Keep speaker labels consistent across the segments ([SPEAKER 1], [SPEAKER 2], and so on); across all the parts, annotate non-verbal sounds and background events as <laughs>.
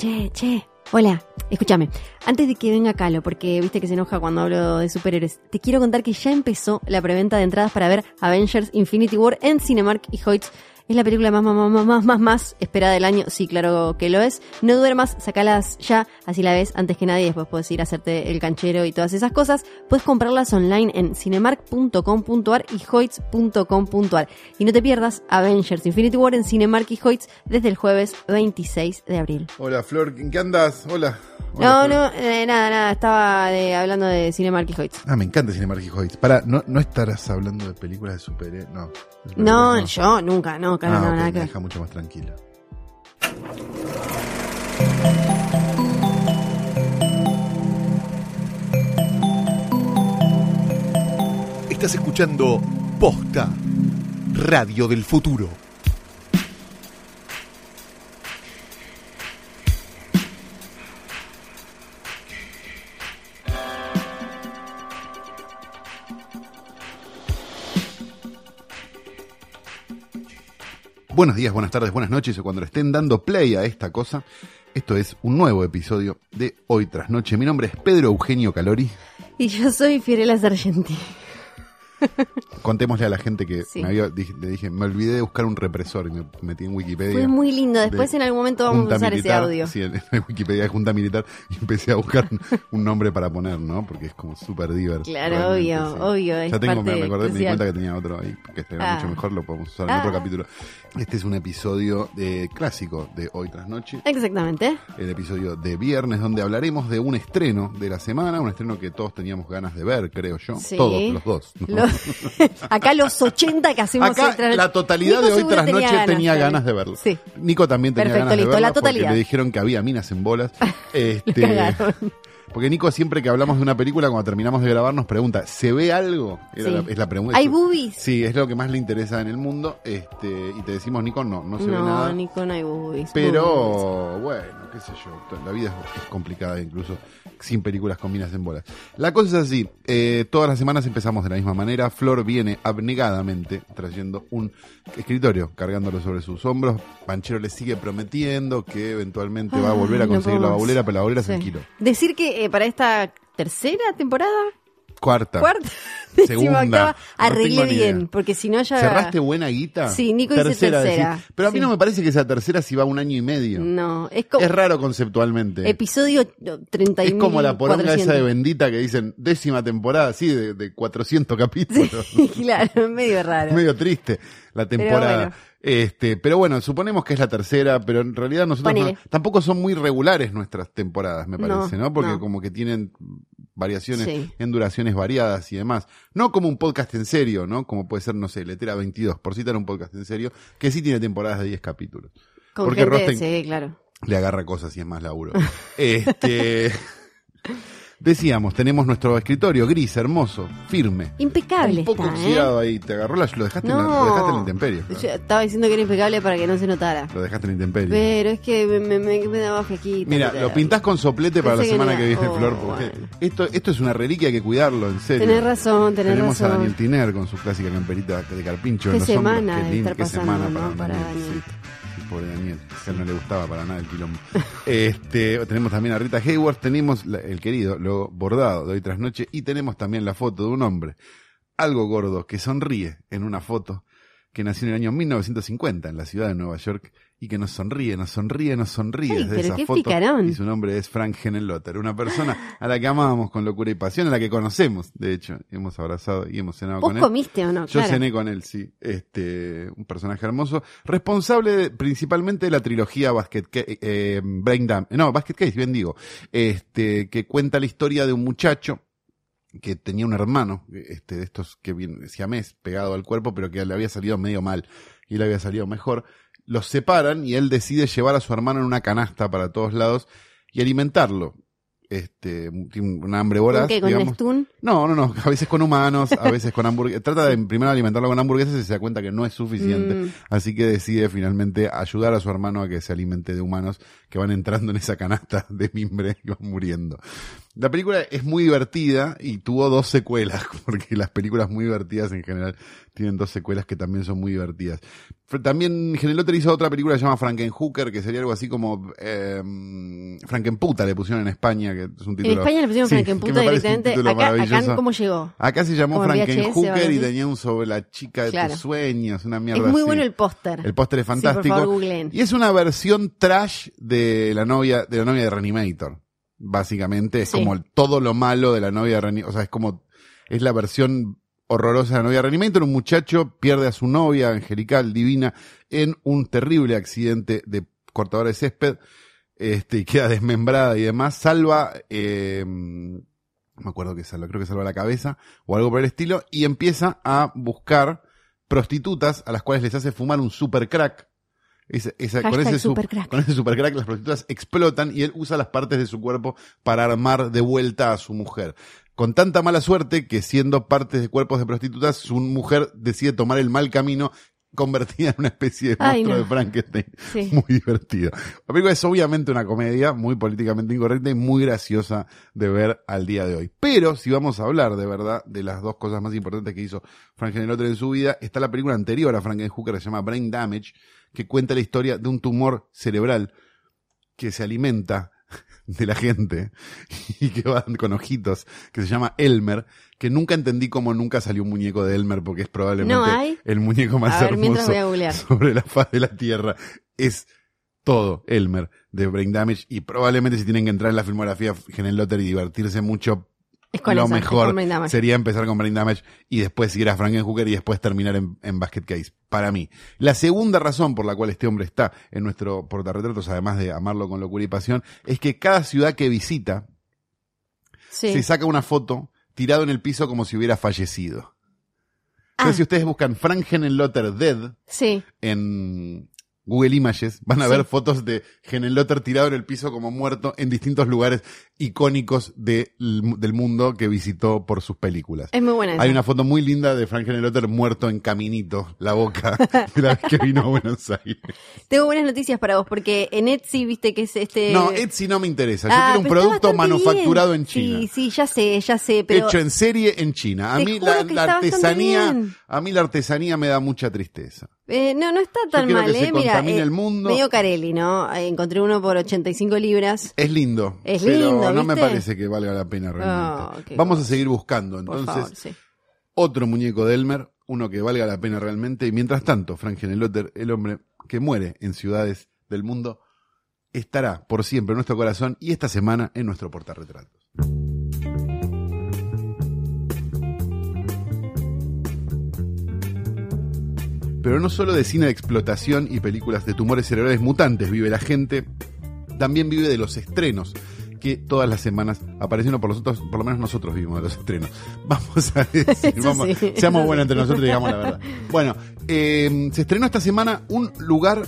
[SPEAKER 1] che, che. Hola, escúchame. Antes de que venga Calo, porque viste que se enoja cuando hablo de superhéroes, te quiero contar que ya empezó la preventa de entradas para ver Avengers Infinity War en Cinemark y Hoyts es la película más, más, más, más, más, más esperada del año. Sí, claro que lo es. No duermas, sacalas ya, así la ves antes que nadie. Después puedes ir a hacerte el canchero y todas esas cosas. Puedes comprarlas online en cinemark.com.ar y hoyts.com.ar. Y no te pierdas Avengers Infinity War en Cinemark y Hoyts desde el jueves 26 de abril.
[SPEAKER 2] Hola Flor, ¿en qué andas? Hola.
[SPEAKER 1] no, no, eh, nada, nada. Estaba hablando de Cinemark y Hoyts.
[SPEAKER 2] Ah, me encanta Cinemark y Hoyts. Para, no, no estarás hablando de películas de superhéroes, no.
[SPEAKER 1] No, yo nunca, no, claro,
[SPEAKER 2] ah,
[SPEAKER 1] no, nada
[SPEAKER 2] me deja mucho más tranquilo.
[SPEAKER 3] Estás escuchando Posta, Radio del Futuro.
[SPEAKER 2] Buenos días, buenas tardes, buenas noches o cuando le estén dando play a esta cosa. Esto es un nuevo episodio de Hoy tras Noche. Mi nombre es Pedro Eugenio Calori.
[SPEAKER 1] Y yo soy Fiorella Sargenti. <laughs>
[SPEAKER 2] Contémosle a la gente que me había, le dije, me olvidé de buscar un represor y me metí en Wikipedia.
[SPEAKER 1] Fue muy lindo, después en algún momento vamos a usar ese audio.
[SPEAKER 2] Sí, en, Wikipedia de Junta Militar y empecé a buscar un nombre para poner, ¿no? Porque es como súper divertido.
[SPEAKER 1] Claro, obvio, obvio.
[SPEAKER 2] Ya tengo, me, acordé, me di cuenta que tenía otro ahí, que este era mucho ah. mejor, lo podemos usar en otro ah. capítulo. Este es un episodio de, clásico de Hoy tras Noche.
[SPEAKER 1] Exactamente.
[SPEAKER 2] El episodio de viernes, donde hablaremos de un estreno de la semana, un estreno que todos teníamos ganas de ver, creo yo. Todos, los dos. <laughs>
[SPEAKER 1] Acá los 80 que hacemos
[SPEAKER 2] Acá la totalidad de Hoy tras Noche tenía ganas de verlo. Sí. Nico también tenía ganas de verlo. La totalidad. Porque le dijeron que había minas en bolas. <laughs> este, porque Nico siempre que hablamos de una película, cuando terminamos de grabar, nos pregunta, ¿se ve algo? es la pregunta.
[SPEAKER 1] ¿Hay boobies?
[SPEAKER 2] Sí, es lo que más le interesa en el mundo. Este, y te decimos, Nico, no, no se ve nada.
[SPEAKER 1] No, Nico, no hay boobies.
[SPEAKER 2] Pero, bueno, qué sé yo, la vida es, complicada incluso sin películas con minas en bolas. La cosa es así, eh, todas las semanas empezamos de la misma manera. Flor viene abnegadamente trayendo un escritorio, cargándolo sobre sus hombros. Panchero le sigue prometiendo que eventualmente va a volver a conseguir la baulera, pero la baulera es un kilo.
[SPEAKER 1] Decir que eh, para esta tercera temporada.
[SPEAKER 2] Cuarta.
[SPEAKER 1] Cuarta.
[SPEAKER 2] Segunda.
[SPEAKER 1] Arreglé bien, porque si no ya.
[SPEAKER 2] ¿Cerraste buena guita?
[SPEAKER 1] Sí, Nico tercera, dice tercera.
[SPEAKER 2] Pero a mí no me parece que sea tercera si va un año y medio.
[SPEAKER 1] No, es
[SPEAKER 2] como. Es raro conceptualmente.
[SPEAKER 1] Episodio 30
[SPEAKER 2] Es como la poronga esa de bendita que dicen décima temporada, sí, de, de 400 capítulos. <laughs>
[SPEAKER 1] Sí, claro, medio raro.
[SPEAKER 2] medio triste la temporada. Este, pero bueno, suponemos que es la tercera, pero en realidad nosotros tampoco son muy regulares nuestras temporadas, me parece, ¿no? Porque como que tienen variaciones en duraciones variadas y demás. No como un podcast en serio, ¿no? Como puede ser, no sé, Letera 22, por citar un podcast en serio, que sí tiene temporadas de 10 capítulos.
[SPEAKER 1] Porque gente, sí, claro.
[SPEAKER 2] le agarra cosas y es más laburo. <laughs> este... Decíamos, tenemos nuestro escritorio gris, hermoso, firme.
[SPEAKER 1] Impecable.
[SPEAKER 2] Un poco
[SPEAKER 1] está,
[SPEAKER 2] oxidado ¿eh? ahí. Te agarró la, lo dejaste, en la, lo dejaste en la intemperie.
[SPEAKER 1] Yo estaba diciendo que era impecable para que no se notara.
[SPEAKER 2] Lo dejaste en la intemperie.
[SPEAKER 1] Pero es que me, me, me daba flequita.
[SPEAKER 2] Mira, lo pintás con soplete para la semana que, viene, Flor, oh, porque esto, esto es una reliquia, hay que cuidarlo, en serio.
[SPEAKER 1] Tenés razón, tenés
[SPEAKER 2] Tenemos
[SPEAKER 1] razón.
[SPEAKER 2] a Daniel Tiner con su clásica camperita de carpincho.
[SPEAKER 1] ¿Qué
[SPEAKER 2] en los
[SPEAKER 1] semana
[SPEAKER 2] hombros.
[SPEAKER 1] Qué, lindo, qué semana
[SPEAKER 2] para,
[SPEAKER 1] para
[SPEAKER 2] Daniel pobre Daniel, que a él no le gustaba para nada el quilombo. Este, tenemos también a Rita Hayward, tenemos el querido, lo bordado de hoy tras noche, y tenemos también la foto de un hombre, algo gordo, que sonríe en una foto, que nació en el año 1950 en la ciudad de Nueva York y que nos sonríe, nos sonríe, nos sonríe desde esa foto. Y su nombre es Frank Hennelotter, una persona a la que amamos con locura y pasión, a la que conocemos, de hecho, hemos abrazado y hemos cenado con él.
[SPEAKER 1] comiste o no?
[SPEAKER 2] Yo cené con él, sí. Este, un personaje hermoso, responsable principalmente de la trilogía Basket eh, Brain no, Basket Case, bien digo, este, que cuenta la historia de un muchacho que tenía un hermano, este, de estos que mes pegado al cuerpo, pero que le había salido medio mal y le había salido mejor los separan y él decide llevar a su hermano en una canasta para todos lados y alimentarlo. Este, un hambre voraz.
[SPEAKER 1] ¿Con qué? ¿Con?
[SPEAKER 2] No, no, no. A veces con humanos, a veces con hamburguesas. <laughs> Trata de primero alimentarlo con hamburguesas y se da cuenta que no es suficiente. Mm. Así que decide finalmente ayudar a su hermano a que se alimente de humanos que van entrando en esa canasta de mimbre y van muriendo. La película es muy divertida y tuvo dos secuelas, <laughs> porque las películas muy divertidas en general tienen dos secuelas que también son muy divertidas. También Genelotter hizo otra película que se llama Frankenhooker, que sería algo así como eh, Frankenputa, le pusieron en España, que es un
[SPEAKER 1] En
[SPEAKER 2] título...
[SPEAKER 1] España le pusieron
[SPEAKER 2] Sí,
[SPEAKER 1] Frankenputa directamente. Acá, acá. ¿cómo llegó?
[SPEAKER 2] Acá se llamó
[SPEAKER 1] en
[SPEAKER 2] Frankenhooker y tenía un sobre la chica de
[SPEAKER 1] Claro.
[SPEAKER 2] tus sueños, una
[SPEAKER 1] Es
[SPEAKER 2] mierda
[SPEAKER 1] muy
[SPEAKER 2] así.
[SPEAKER 1] bueno el póster.
[SPEAKER 2] El póster es
[SPEAKER 1] Sí, por
[SPEAKER 2] fantástico.
[SPEAKER 1] favor.
[SPEAKER 2] Y es una versión trash de la novia, de la novia de Reanimator. Básicamente, es
[SPEAKER 1] Sí.
[SPEAKER 2] como todo lo malo de la novia de. O sea, es como, es la versión horrorosa de la novia de Reanimator. Un muchacho pierde a su novia, angelical, divina, en un terrible accidente de cortadora de césped. Este, y queda <laughs> desmembrada y demás. Salva, eh, no me acuerdo que salva, creo que salva la cabeza o algo por el estilo. Y empieza a buscar prostitutas a las cuales les hace fumar un super crack. Esa- esa- con, ese su-
[SPEAKER 1] supercrack.
[SPEAKER 2] con ese super crack las prostitutas explotan y él usa las partes de su cuerpo para armar de vuelta a su mujer. Con tanta mala suerte que siendo partes de cuerpos de prostitutas, su mujer decide tomar el mal camino convertida en una especie de
[SPEAKER 1] Ay,
[SPEAKER 2] monstruo
[SPEAKER 1] no.
[SPEAKER 2] de Frankenstein.
[SPEAKER 1] Sí. <laughs>
[SPEAKER 2] Muy divertido. La película es obviamente una comedia muy políticamente incorrecta y muy graciosa de ver al día de hoy. Pero si vamos a hablar de verdad de las dos cosas más importantes que hizo Frank Genelotter en su vida, está la película anterior a Frankenhooker que se llama Brain Damage, que cuenta la historia de un tumor cerebral que se alimenta de la gente <laughs> y que va con ojitos, que se llama Elmer, que nunca entendí cómo nunca salió un muñeco de Elmer porque es probablemente
[SPEAKER 1] No
[SPEAKER 2] el muñeco más
[SPEAKER 1] A ver,
[SPEAKER 2] hermoso
[SPEAKER 1] voy a googlear.
[SPEAKER 2] sobre la faz de la Tierra. Es todo Elmer de Brain Damage y probablemente si tienen que entrar en la filmografía Genel Lotter y divertirse mucho, lo
[SPEAKER 1] esa,
[SPEAKER 2] mejor sería empezar con Brain Damage y después ir a Frankenhooker y después terminar en, en Basket Case. Para mí. La segunda razón por la cual este hombre está en nuestro portarretratos, además de amarlo con locura y pasión, es que cada ciudad que visita
[SPEAKER 1] Sí.
[SPEAKER 2] se saca una foto tirado en el piso como si hubiera fallecido. Entonces,
[SPEAKER 1] Ah.
[SPEAKER 2] si ustedes buscan Frank Lotter Dead
[SPEAKER 1] Sí.
[SPEAKER 2] en Google Images, van a
[SPEAKER 1] Sí.
[SPEAKER 2] ver fotos de Lotter tirado en el piso como muerto en distintos lugares icónicos de- del mundo que visitó por sus películas.
[SPEAKER 1] Es muy buena esa.
[SPEAKER 2] Hay una foto muy linda de Frank Lotter muerto en Caminito, la boca, de <laughs> la vez que vino a Buenos Aires.
[SPEAKER 1] Tengo buenas noticias para vos, porque en Etsy, viste que es este...
[SPEAKER 2] No, Etsy no me interesa. Yo
[SPEAKER 1] Ah,
[SPEAKER 2] quiero un producto manufacturado
[SPEAKER 1] bien.
[SPEAKER 2] en China.
[SPEAKER 1] Sí, sí, ya sé, ya sé, pero...
[SPEAKER 2] Hecho en serie en China. A
[SPEAKER 1] Te
[SPEAKER 2] mí la, artesanía, a mí la artesanía me da mucha tristeza.
[SPEAKER 1] Eh, no, no está tan mal,
[SPEAKER 2] que se
[SPEAKER 1] eh. Mira,
[SPEAKER 2] contamine
[SPEAKER 1] eh,
[SPEAKER 2] el mundo.
[SPEAKER 1] medio Carelli, ¿no? Eh, Encontré uno por 85 libras.
[SPEAKER 2] Es lindo.
[SPEAKER 1] Es
[SPEAKER 2] pero no me parece que valga la pena realmente.
[SPEAKER 1] Oh,
[SPEAKER 2] Vamos a seguir buscando.
[SPEAKER 1] Por
[SPEAKER 2] Entonces,
[SPEAKER 1] favor, sí.
[SPEAKER 2] otro muñeco de Elmer, uno que valga la pena realmente. Y mientras tanto, Frank Genelotter, el hombre que muere en ciudades del mundo, estará por siempre en nuestro corazón y esta semana en nuestro portarretratos. Pero no solo de cine de explotación y películas de tumores cerebrales mutantes vive la gente, también vive de los estrenos que todas las semanas aparecen, o por, nosotros, por lo menos nosotros vivimos de los estrenos. <laughs> Vamos a decir, vamos-
[SPEAKER 1] sí,
[SPEAKER 2] seamos buenos entre nosotros y digamos la verdad. Bueno, eh, se estrenó esta semana Un lugar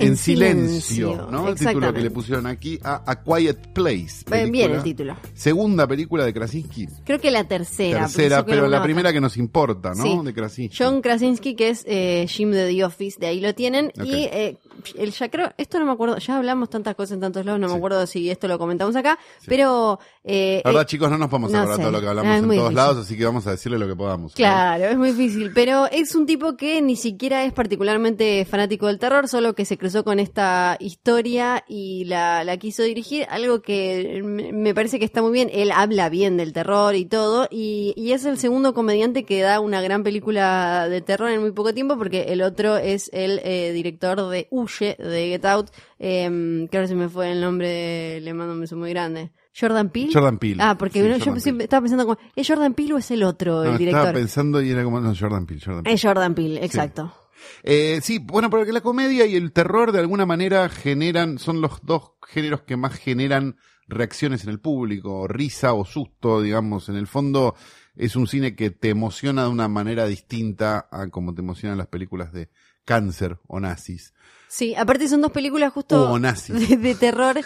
[SPEAKER 2] en,
[SPEAKER 1] En
[SPEAKER 2] silencio,
[SPEAKER 1] silencio,
[SPEAKER 2] ¿no? El título que le pusieron aquí a A Quiet Place.
[SPEAKER 1] Bien, el título.
[SPEAKER 2] Segunda película de Krasinski.
[SPEAKER 1] Creo que la tercera.
[SPEAKER 2] Tercera, pero la primera
[SPEAKER 1] otra.
[SPEAKER 2] que nos importa, ¿no?
[SPEAKER 1] Sí.
[SPEAKER 2] De Krasinski.
[SPEAKER 1] John Krasinski, que es eh, Jim de The Office, de ahí lo tienen. Y eh, el ya creo, esto no me acuerdo, ya hablamos tantas cosas en tantos lados, no
[SPEAKER 2] Sí.
[SPEAKER 1] me acuerdo si esto lo comentamos acá, pero... eh,
[SPEAKER 2] La verdad,
[SPEAKER 1] eh,
[SPEAKER 2] chicos, no nos podemos
[SPEAKER 1] no
[SPEAKER 2] acordar
[SPEAKER 1] sé.
[SPEAKER 2] todo lo que hablamos
[SPEAKER 1] Ah,
[SPEAKER 2] en todos
[SPEAKER 1] difícil.
[SPEAKER 2] lados, así que vamos a decirle lo que podamos. ¿no?
[SPEAKER 1] Claro, es muy difícil, pero es un tipo que ni siquiera es particularmente fanático del terror, solo que se cruzó con esta historia y la, la quiso dirigir, algo que me parece que está muy bien, él habla bien del terror y todo, y, y es el segundo comediante que da una gran película de terror en muy poco tiempo, porque el otro es el eh, director de Huye, de Get Out, eh, que ahora se me fue el nombre, le mando un beso muy grande. Jordan Peele.
[SPEAKER 2] Jordan Peele.
[SPEAKER 1] Ah, porque
[SPEAKER 2] Sí,
[SPEAKER 1] yo
[SPEAKER 2] Peele.
[SPEAKER 1] estaba pensando como, ¿es Jordan Peele o es el otro,
[SPEAKER 2] No,
[SPEAKER 1] el director?
[SPEAKER 2] estaba pensando y era como, no, Jordan Peele, Jordan Peele.
[SPEAKER 1] Es Jordan Peele, exacto.
[SPEAKER 2] Eh, sí, bueno, porque la comedia y el terror de alguna manera generan, son los dos géneros que más generan reacciones en el público, risa o susto, digamos. En el fondo es un cine que te emociona de una manera distinta a como te emocionan las películas de cáncer o nazis.
[SPEAKER 1] Sí, aparte son dos películas justo
[SPEAKER 2] O nazis.
[SPEAKER 1] de, de terror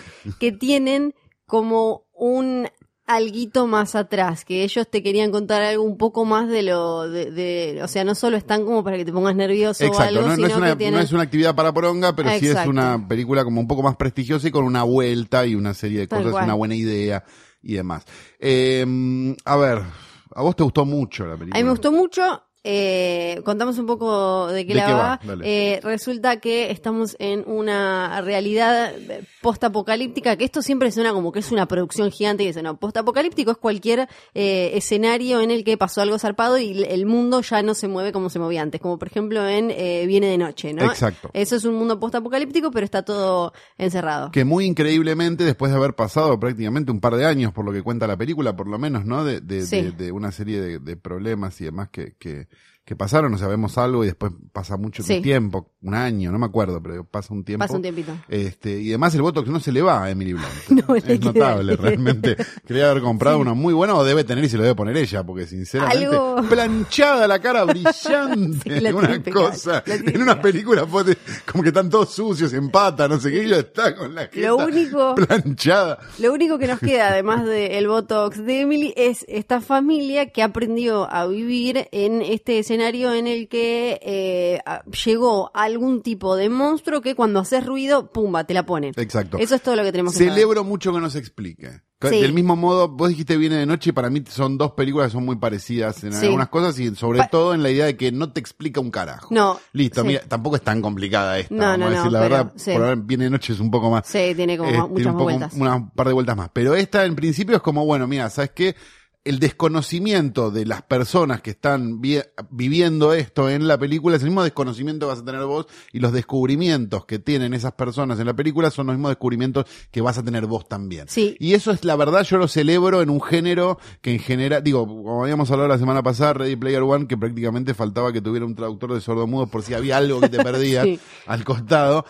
[SPEAKER 1] que tienen como un alguito más atrás, que ellos te querían contar algo un poco más de lo de, de- o sea, no solo están como para que te pongas nervioso o
[SPEAKER 2] Exacto,
[SPEAKER 1] algo,
[SPEAKER 2] no, no
[SPEAKER 1] sino
[SPEAKER 2] es una,
[SPEAKER 1] que tienen
[SPEAKER 2] no es una actividad para poronga, pero sí es una película como un poco más prestigiosa y con una vuelta y una serie de
[SPEAKER 1] Tal
[SPEAKER 2] cosas,
[SPEAKER 1] cual.
[SPEAKER 2] una buena idea y demás. Eh, a ver, a vos te gustó mucho la película.
[SPEAKER 1] A mí me gustó mucho. Eh, contamos un poco de qué
[SPEAKER 2] ¿De
[SPEAKER 1] la
[SPEAKER 2] qué
[SPEAKER 1] va. Eh, resulta que estamos en una realidad eh, post-apocalíptica, que esto siempre suena como que es una producción gigante y eso no. Post-apocalíptico es cualquier eh, escenario en el que pasó algo zarpado y el mundo ya no se mueve como se movía antes, como por ejemplo en eh, Viene de Noche, ¿no?
[SPEAKER 2] Exacto.
[SPEAKER 1] Eso es un mundo post-apocalíptico, pero está todo encerrado.
[SPEAKER 2] Que muy increíblemente, después de haber pasado prácticamente un par de años, por lo que cuenta la película, por lo menos, ¿no? De, de,
[SPEAKER 1] Sí.
[SPEAKER 2] de- de una serie de, de problemas y demás que, que, que pasaron, o sea, vemos algo y después pasa mucho
[SPEAKER 1] Sí.
[SPEAKER 2] tiempo, un año, no me acuerdo, pero pasa un tiempo.
[SPEAKER 1] Pasa un tiempito.
[SPEAKER 2] Este, y además el Botox no se le va a Emily Blunt. <laughs>
[SPEAKER 1] No,
[SPEAKER 2] es notable,
[SPEAKER 1] le-
[SPEAKER 2] realmente. <laughs> Quería haber comprado
[SPEAKER 1] Sí.
[SPEAKER 2] una muy buena o debe tener y se lo debe poner ella, porque sinceramente,
[SPEAKER 1] Algo- <laughs>
[SPEAKER 2] planchada la cara brillante,
[SPEAKER 1] Sí,
[SPEAKER 2] una cosa. En unas películas como que están todos sucios, en pata, no sé qué, y ella está con la
[SPEAKER 1] Lo
[SPEAKER 2] jeta
[SPEAKER 1] único-
[SPEAKER 2] planchada.
[SPEAKER 1] Lo único que nos queda, además del Botox de Emily, es esta familia que aprendió a vivir en este escenario en el que eh, llegó algún tipo de monstruo que cuando haces ruido, pumba, te la pone.
[SPEAKER 2] Exacto.
[SPEAKER 1] Eso es todo lo que tenemos que saber.
[SPEAKER 2] Celebro mucho que nos explique. Que-
[SPEAKER 1] Sí.
[SPEAKER 2] Del mismo modo, vos dijiste Viene de Noche y para mí son dos películas que son muy parecidas en
[SPEAKER 1] Sí.
[SPEAKER 2] algunas cosas y sobre
[SPEAKER 1] Pa-
[SPEAKER 2] todo en la idea de que no te explica un carajo.
[SPEAKER 1] No.
[SPEAKER 2] Listo,
[SPEAKER 1] sí.
[SPEAKER 2] mira, tampoco es tan complicada esta,
[SPEAKER 1] No,
[SPEAKER 2] vamos
[SPEAKER 1] no,
[SPEAKER 2] a
[SPEAKER 1] no,
[SPEAKER 2] decir la
[SPEAKER 1] pero,
[SPEAKER 2] verdad. Por ahora Viene de Noche es un poco más...
[SPEAKER 1] Sí, tiene como
[SPEAKER 2] eh,
[SPEAKER 1] más-
[SPEAKER 2] tiene
[SPEAKER 1] muchas
[SPEAKER 2] un poco-
[SPEAKER 1] vueltas.
[SPEAKER 2] Una par de vueltas más. Pero esta en principio es como, bueno, mira, ¿sabes qué? El desconocimiento de las personas que están vi- viviendo esto en la película es el mismo desconocimiento que vas a tener vos y los descubrimientos que tienen esas personas en la película son los mismos descubrimientos que vas a tener vos también.
[SPEAKER 1] Sí.
[SPEAKER 2] Y eso es la verdad, yo lo celebro en un género que en general, digo, como habíamos hablado la semana pasada, Ready Player One, que prácticamente faltaba que tuviera un traductor de sordomudos por si había algo que te <laughs> perdías
[SPEAKER 1] Sí.
[SPEAKER 2] al costado.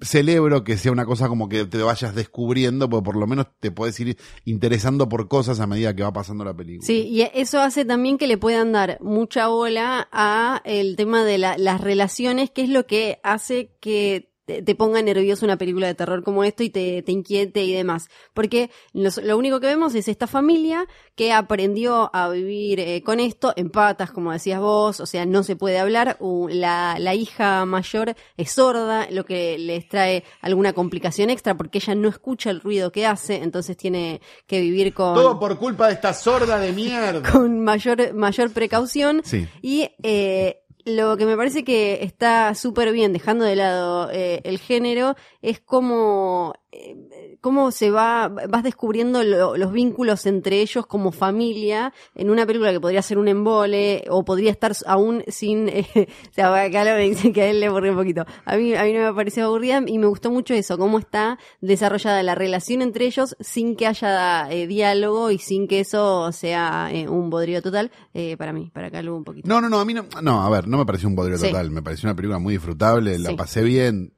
[SPEAKER 2] Celebro que sea una cosa como que te vayas descubriendo, porque por lo menos te puedes ir interesando por cosas a medida que va pasando la película.
[SPEAKER 1] Sí, y eso hace también que le puedan dar mucha bola a el tema de la- las relaciones, que es lo que hace que te, te ponga nervioso una película de terror como esto y te, te inquiete y demás. Porque los- lo único que vemos es esta familia que aprendió a vivir eh, con esto en patas, como decías vos, o sea, no se puede hablar. La, la hija mayor es sorda, lo que les trae alguna complicación extra porque ella no escucha el ruido que hace, entonces tiene que vivir con
[SPEAKER 2] Todo por culpa de esta sorda de mierda. <laughs>
[SPEAKER 1] con mayor, mayor precaución.
[SPEAKER 2] Sí.
[SPEAKER 1] Y eh, lo que me parece que está súper bien, dejando de lado eh, el género, es cómo, eh, cómo se va, vas descubriendo lo- los vínculos entre ellos como familia en una película que podría ser un embole o podría estar aún sin, <laughs> eh, o sea, acá lo me dice que a él le aburrió un poquito. A mí, a mí no me pareció aburrida y me gustó mucho eso, cómo está desarrollada la relación entre ellos sin que haya eh, diálogo y sin que eso sea eh, un bodrio total, eh, para mí, para Calu un poquito.
[SPEAKER 2] No, no, no, a mí no, no, a ver, no me pareció un bodrio
[SPEAKER 1] Sí.
[SPEAKER 2] total, me pareció una película muy disfrutable, la
[SPEAKER 1] Sí.
[SPEAKER 2] pasé bien,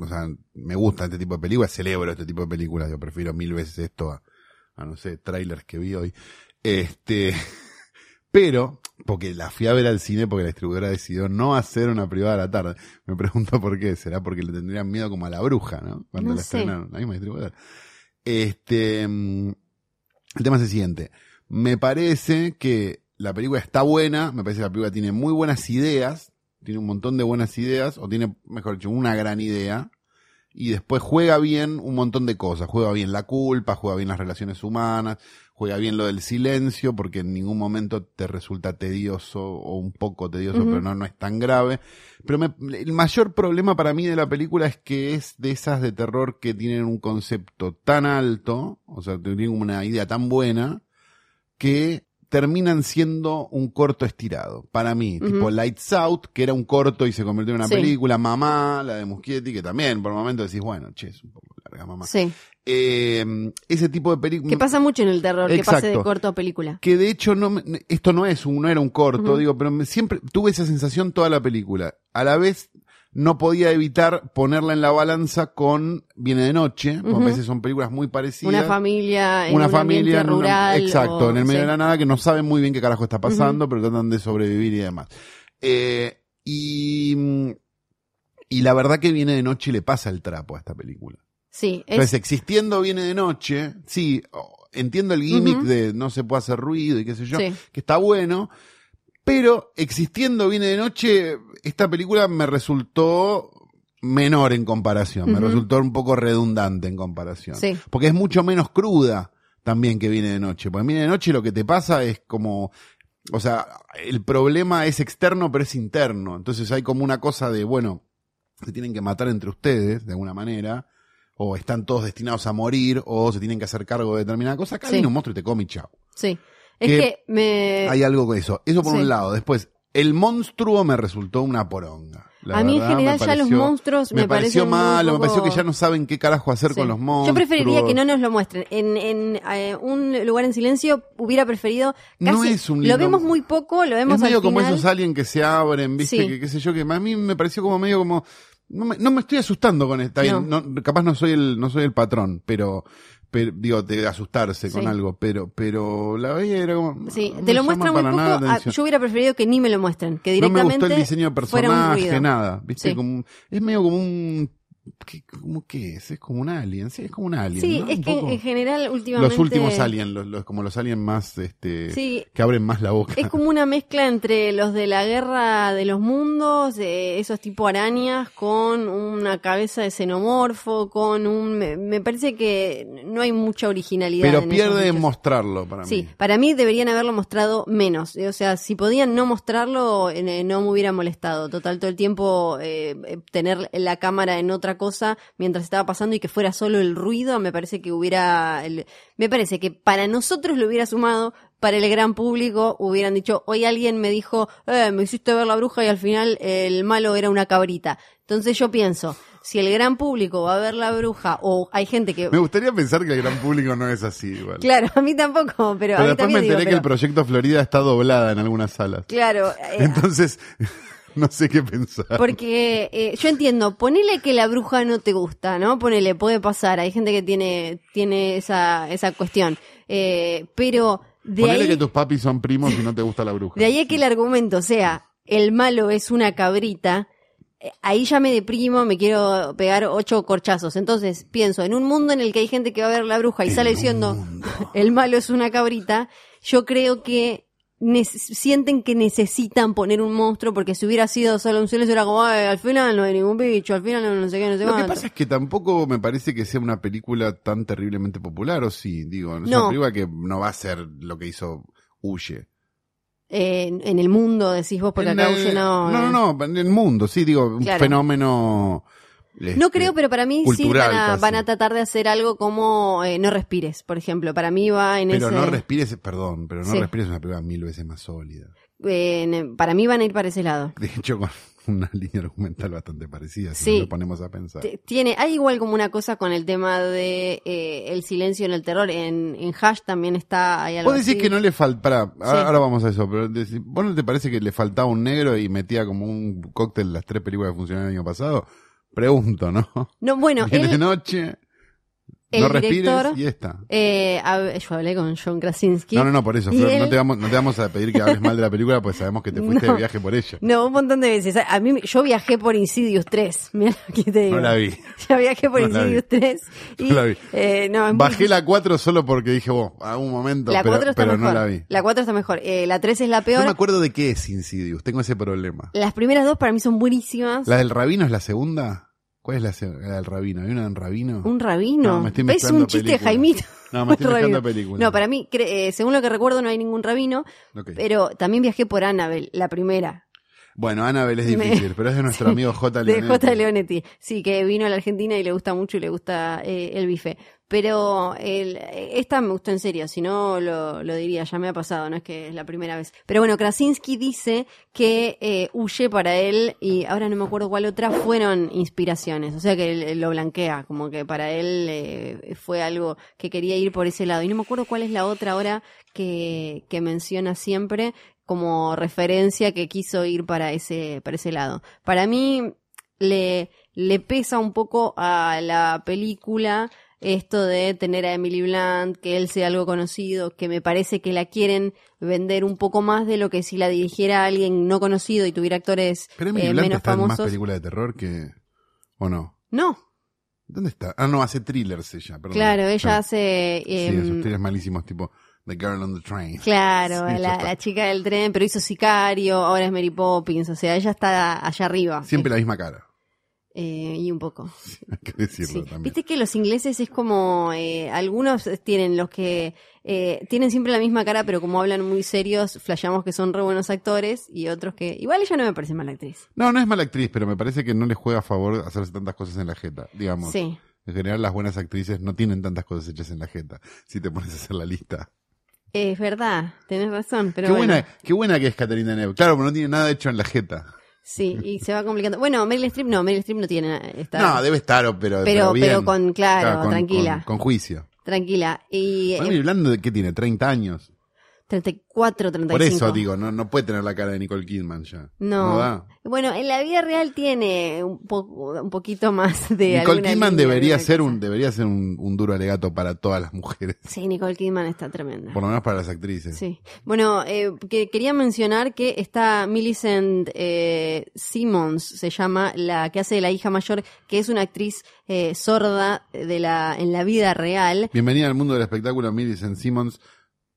[SPEAKER 2] o sea, me gusta este tipo de películas, celebro este tipo de películas, yo prefiero mil veces esto a, a no sé, trailers que vi hoy. Este, <laughs> pero, porque la fui a ver al cine porque la distribuidora decidió no hacer una privada a la tarde. Me pregunto por qué, será porque le tendrían miedo como a la bruja, ¿no? Cuando
[SPEAKER 1] No
[SPEAKER 2] la
[SPEAKER 1] sé.
[SPEAKER 2] estrenaron, la misma distribuidora. Este, mm, el tema es el siguiente. Me parece que la película está buena, me parece que la película tiene muy buenas ideas, tiene un montón de buenas ideas, o tiene, mejor dicho, una gran idea, y después juega bien un montón de cosas. Juega bien la culpa, juega bien las relaciones humanas, juega bien lo del silencio, porque en ningún momento te resulta tedioso o un poco tedioso, pero no, no es tan grave. Pero me- el mayor problema para mí de la película es que es de esas de terror que tienen un concepto tan alto, o sea, tienen una idea tan buena, que terminan siendo un corto estirado. Para mí, tipo Lights Out, que era un corto y se convirtió en una
[SPEAKER 1] Sí.
[SPEAKER 2] película, Mamá, la de Muschietti, que también por momentos decís, bueno, che, es un poco larga Mamá.
[SPEAKER 1] Sí.
[SPEAKER 2] Eh, ese tipo de películas...
[SPEAKER 1] Que pasa mucho en el terror, que pase de corto a película.
[SPEAKER 2] Que de hecho no esto no es un, no era un corto, digo, pero me- siempre tuve esa sensación toda la película. A la vez no podía evitar ponerla en la balanza con Viene de Noche, porque a veces son películas muy parecidas.
[SPEAKER 1] Una familia en
[SPEAKER 2] una
[SPEAKER 1] un
[SPEAKER 2] familia en una-
[SPEAKER 1] rural.
[SPEAKER 2] exacto,
[SPEAKER 1] o-
[SPEAKER 2] en el medio
[SPEAKER 1] sí.
[SPEAKER 2] de la nada que no saben muy bien qué carajo está pasando, pero tratan de sobrevivir y demás. Eh, y, y la verdad que Viene de Noche le pasa el trapo a esta película.
[SPEAKER 1] Sí, es,
[SPEAKER 2] Entonces, existiendo Viene de Noche, sí, entiendo el gimmick de no se puede hacer ruido y qué sé yo,
[SPEAKER 1] Sí.
[SPEAKER 2] que está bueno, pero existiendo Viene de Noche, esta película me resultó menor en comparación, me resultó un poco redundante en comparación.
[SPEAKER 1] Sí.
[SPEAKER 2] Porque es mucho menos cruda. también que viene de noche. Porque viene de noche lo que te pasa es como, o sea, el problema es externo pero es interno. Entonces hay como una cosa de, bueno, se tienen que matar entre ustedes de alguna manera, o están todos destinados a morir, o se tienen que hacer cargo de determinada cosa. Acá
[SPEAKER 1] Sí.
[SPEAKER 2] viene un monstruo y te come y chao.
[SPEAKER 1] Sí. Es
[SPEAKER 2] Que
[SPEAKER 1] que me...
[SPEAKER 2] Hay algo con eso. Eso por
[SPEAKER 1] Sí.
[SPEAKER 2] un lado. Después, el monstruo me resultó una poronga. La
[SPEAKER 1] A mí en
[SPEAKER 2] verdad,
[SPEAKER 1] general
[SPEAKER 2] me
[SPEAKER 1] ya los monstruos me
[SPEAKER 2] pareció
[SPEAKER 1] parecen muy
[SPEAKER 2] malo, me
[SPEAKER 1] poco-
[SPEAKER 2] pareció que ya no saben qué carajo hacer
[SPEAKER 1] Sí.
[SPEAKER 2] con los monstruos.
[SPEAKER 1] Yo preferiría que no nos lo muestren. En, en eh, un lugar en silencio hubiera preferido casi.
[SPEAKER 2] No es un
[SPEAKER 1] lo
[SPEAKER 2] lindo-
[SPEAKER 1] vemos muy poco, lo vemos
[SPEAKER 2] es medio
[SPEAKER 1] al
[SPEAKER 2] como
[SPEAKER 1] final.
[SPEAKER 2] esos aliens que se abren, viste,
[SPEAKER 1] Sí.
[SPEAKER 2] que qué sé yo, que a mí me pareció como medio como no me, no me estoy asustando con esta, bien, no, capaz no soy el no soy el patrón, pero pero digo de asustarse con
[SPEAKER 1] Sí.
[SPEAKER 2] algo, pero pero la veía era como
[SPEAKER 1] Sí,
[SPEAKER 2] no
[SPEAKER 1] te lo muestran muy poco.
[SPEAKER 2] la
[SPEAKER 1] ah, yo hubiera preferido que ni me lo muestren, que
[SPEAKER 2] no me
[SPEAKER 1] directamente
[SPEAKER 2] gustó el diseño de personaje, nada, viste,
[SPEAKER 1] Sí.
[SPEAKER 2] como es medio como un ¿qué, como qué es? Es como un alien, sí, es como un alien,
[SPEAKER 1] Sí,
[SPEAKER 2] ¿no?
[SPEAKER 1] es
[SPEAKER 2] Un
[SPEAKER 1] que
[SPEAKER 2] poco.
[SPEAKER 1] en general últimamente
[SPEAKER 2] los últimos aliens, los, los- como los aliens más este
[SPEAKER 1] Sí,
[SPEAKER 2] que abren más la boca.
[SPEAKER 1] Es como una mezcla entre los de la guerra de los mundos, eh, esos tipo arañas, con una cabeza de xenomorfo, con un... Me, me parece que no hay mucha originalidad.
[SPEAKER 2] Pero
[SPEAKER 1] en
[SPEAKER 2] pierde en mostrarlo para
[SPEAKER 1] Sí,
[SPEAKER 2] mí.
[SPEAKER 1] para mí deberían haberlo mostrado menos. O sea, si podían no mostrarlo, eh, no me hubiera molestado. Total, todo el tiempo eh, tener la cámara en otra cosa mientras estaba pasando y que fuera solo el ruido, me parece que hubiera... el- me parece que para nosotros lo hubiera sumado, para el gran público hubieran dicho, hoy alguien me dijo, eh, me hiciste ver la bruja y al final el malo era una cabrita. Entonces yo pienso, si el gran público va a ver la bruja o hay gente que...
[SPEAKER 2] Me gustaría pensar que el gran público no es así igual.
[SPEAKER 1] Claro, a mí tampoco, pero, a
[SPEAKER 2] Pero
[SPEAKER 1] mí
[SPEAKER 2] después me
[SPEAKER 1] digo,
[SPEAKER 2] enteré que
[SPEAKER 1] pero-
[SPEAKER 2] el proyecto Florida está doblada en algunas salas.
[SPEAKER 1] Claro, eh,
[SPEAKER 2] Entonces, <laughs> no sé qué pensar.
[SPEAKER 1] porque eh, yo entiendo, ponele que la bruja no te gusta, ¿no? Ponele, puede pasar, hay gente que tiene, tiene esa, esa cuestión. Eh, pero de
[SPEAKER 2] Ponele
[SPEAKER 1] ahí,
[SPEAKER 2] que tus papis son primos y no te gusta la bruja.
[SPEAKER 1] de ahí que el argumento sea, el malo es una cabrita, eh, ahí ya me deprimo, me quiero pegar ocho corchazos. Entonces pienso, en un mundo en el que hay gente que va a ver la bruja y sale diciendo,
[SPEAKER 2] mundo. <laughs>
[SPEAKER 1] el malo es una cabrita, yo creo que sienten que necesitan poner un monstruo porque si hubiera sido solo un silencio era como, "Ay, al final no hay ningún bicho, al final no, no sé qué, no sé
[SPEAKER 2] Lo que
[SPEAKER 1] cuánto".
[SPEAKER 2] pasa es que tampoco me parece que sea una película tan terriblemente popular, o sí, digo, es
[SPEAKER 1] No.
[SPEAKER 2] una película que no va a ser lo que hizo Huye.
[SPEAKER 1] Eh, en, en el mundo decís vos, porque
[SPEAKER 2] En
[SPEAKER 1] acá
[SPEAKER 2] el-
[SPEAKER 1] Huye no...
[SPEAKER 2] no,
[SPEAKER 1] eh.
[SPEAKER 2] no, no, en el mundo, sí, digo, un
[SPEAKER 1] Claro.
[SPEAKER 2] Fenómeno.
[SPEAKER 1] No
[SPEAKER 2] este,
[SPEAKER 1] creo, pero para mí sí van a, van a tratar de hacer algo como eh, No respires, por ejemplo. Para mí va en
[SPEAKER 2] Pero
[SPEAKER 1] ese...
[SPEAKER 2] no respires, perdón, pero no
[SPEAKER 1] Sí.
[SPEAKER 2] respires es una película mil veces más sólida.
[SPEAKER 1] eh, para mí van a ir para ese lado.
[SPEAKER 2] De hecho, con <laughs> una línea argumental bastante parecida, si
[SPEAKER 1] Sí.
[SPEAKER 2] nos lo ponemos a pensar.
[SPEAKER 1] Tiene, hay igual como una cosa con el tema de eh, el silencio en el terror. En, en Hash también está hay algo
[SPEAKER 2] Vos decís
[SPEAKER 1] así.
[SPEAKER 2] que no le falta, pará, ahora,
[SPEAKER 1] Sí.
[SPEAKER 2] ahora vamos a eso, pero ¿vos no te parece que le faltaba un negro y metía como un cóctel las tres películas que funcionaron el año pasado? Pregunto, ¿no?
[SPEAKER 1] No, bueno,
[SPEAKER 2] Viene de
[SPEAKER 1] él,
[SPEAKER 2] noche,
[SPEAKER 1] el
[SPEAKER 2] no respires y esta.
[SPEAKER 1] eh, yo hablé con John Krasinski.
[SPEAKER 2] No, no, no, por eso, no, te vamos, no te vamos a pedir que hables mal de la película, pues sabemos que te fuiste
[SPEAKER 1] No.
[SPEAKER 2] de viaje por ella.
[SPEAKER 1] No, un montón de veces. A mí, yo viajé por Insidious 3. <laughs> Mira lo que te digo.
[SPEAKER 2] No la vi.
[SPEAKER 1] Ya viajé por
[SPEAKER 2] No.
[SPEAKER 1] Insidious 3. Y, <laughs>
[SPEAKER 2] No la vi.
[SPEAKER 1] eh, no, muy
[SPEAKER 2] Bajé la 4 solo porque dije, vos, a un momento,
[SPEAKER 1] La
[SPEAKER 2] pero,
[SPEAKER 1] 4 está
[SPEAKER 2] pero
[SPEAKER 1] mejor.
[SPEAKER 2] no la vi.
[SPEAKER 1] La 4 está mejor. Eh, la 3 es la
[SPEAKER 2] No
[SPEAKER 1] peor.
[SPEAKER 2] me acuerdo de qué es Insidious, tengo ese problema.
[SPEAKER 1] Las primeras dos para mí son buenísimas.
[SPEAKER 2] ¿La del rabino es la segunda? ¿Cuál es la, del rabino? ¿Hay una en rabino?
[SPEAKER 1] Un rabino.
[SPEAKER 2] No, me estoy
[SPEAKER 1] es
[SPEAKER 2] mezclando
[SPEAKER 1] un chiste de. Jaimito.
[SPEAKER 2] No, me <laughs> estoy mezclando películas.
[SPEAKER 1] No, para mí, eh, según lo que recuerdo, no hay ningún rabino.
[SPEAKER 2] Ok.
[SPEAKER 1] Pero también viajé por Annabelle, la primera.
[SPEAKER 2] Bueno, Annabelle es
[SPEAKER 1] Me-
[SPEAKER 2] difícil, pero es de <laughs> nuestro
[SPEAKER 1] Sí,
[SPEAKER 2] amigo J.
[SPEAKER 1] De
[SPEAKER 2] Leonetti.
[SPEAKER 1] J. Leonetti. Sí, que vino a la Argentina y le gusta mucho y le gusta eh, el bife. Pero el, esta me gustó en serio, si no lo, lo diría, ya me ha pasado, no es que es la primera vez. Pero bueno, Krasinski dice que eh, Huye para él, y ahora no me acuerdo cuál otra, fueron inspiraciones. O sea que él, lo blanquea, como que para él eh, fue algo que quería ir por ese lado. Y no me acuerdo cuál es la otra ahora que, que menciona siempre como referencia que quiso ir para ese, para ese lado. Para mí le, le pesa un poco a la película esto de tener a Emily Blunt, que él sea algo conocido, que me parece que la quieren vender un poco más de lo que si la dirigiera alguien no conocido y tuviera actores
[SPEAKER 2] Pero Emily
[SPEAKER 1] eh,
[SPEAKER 2] Blunt
[SPEAKER 1] menos
[SPEAKER 2] está en más
[SPEAKER 1] famosos.
[SPEAKER 2] películas de terror que... ¿O no?
[SPEAKER 1] No,
[SPEAKER 2] ¿Dónde está? Ah, no, hace thrillers ella, perdón.
[SPEAKER 1] claro, ella
[SPEAKER 2] Ah,
[SPEAKER 1] hace...
[SPEAKER 2] Sí,
[SPEAKER 1] em,
[SPEAKER 2] esos thrillers malísimos, tipo The Girl on the Train.
[SPEAKER 1] Claro,
[SPEAKER 2] Sí,
[SPEAKER 1] la, chica del tren, pero hizo Sicario, ahora es Mary Poppins, o sea, ella está allá arriba.
[SPEAKER 2] Siempre la misma cara.
[SPEAKER 1] Eh, y un poco. <laughs>
[SPEAKER 2] Hay que decirlo
[SPEAKER 1] Sí.
[SPEAKER 2] también.
[SPEAKER 1] Viste que los ingleses es como, eh, algunos tienen los que eh, tienen siempre la misma cara, pero como hablan muy serios, flashamos que son re buenos actores y otros que, igual ella no me parece mala actriz.
[SPEAKER 2] No, no es mala actriz, pero me parece que no le juega a favor hacerse tantas cosas en la jeta, digamos.
[SPEAKER 1] Sí.
[SPEAKER 2] En general las buenas actrices no tienen tantas cosas hechas en la jeta, si te pones a hacer la lista.
[SPEAKER 1] Es verdad, tenés razón, pero
[SPEAKER 2] qué,
[SPEAKER 1] bueno.
[SPEAKER 2] buena, qué buena que es Caterina Neve. Claro, pero no tiene nada hecho en la jeta.
[SPEAKER 1] Sí, <laughs> y se va complicando. Bueno, Meryl Streep no, Meryl Streep no tiene, está
[SPEAKER 2] No, debe estar, pero,
[SPEAKER 1] Pero-
[SPEAKER 2] bien.
[SPEAKER 1] pero con- claro,
[SPEAKER 2] con-
[SPEAKER 1] tranquila.
[SPEAKER 2] Con, con juicio.
[SPEAKER 1] tranquila. Y
[SPEAKER 2] Bueno,
[SPEAKER 1] eh,
[SPEAKER 2] hablando de que tiene 30 años.
[SPEAKER 1] 34, 35.
[SPEAKER 2] Por eso digo, no, no puede tener la cara de Nicole Kidman ya.
[SPEAKER 1] No.
[SPEAKER 2] da.
[SPEAKER 1] Bueno, en la vida real tiene un, po- un poquito más de
[SPEAKER 2] Nicole Kidman debería ser un debería ser un, un duro alegato para todas las mujeres,
[SPEAKER 1] Sí, Nicole Kidman está tremenda.
[SPEAKER 2] por lo menos para las actrices.
[SPEAKER 1] Sí. Bueno, eh, que quería mencionar que está Millicent eh, Simmons, se llama, la que hace de la hija mayor, que es una actriz eh, sorda de la, en la vida real.
[SPEAKER 2] Bienvenida al mundo del espectáculo, Millicent Simmons.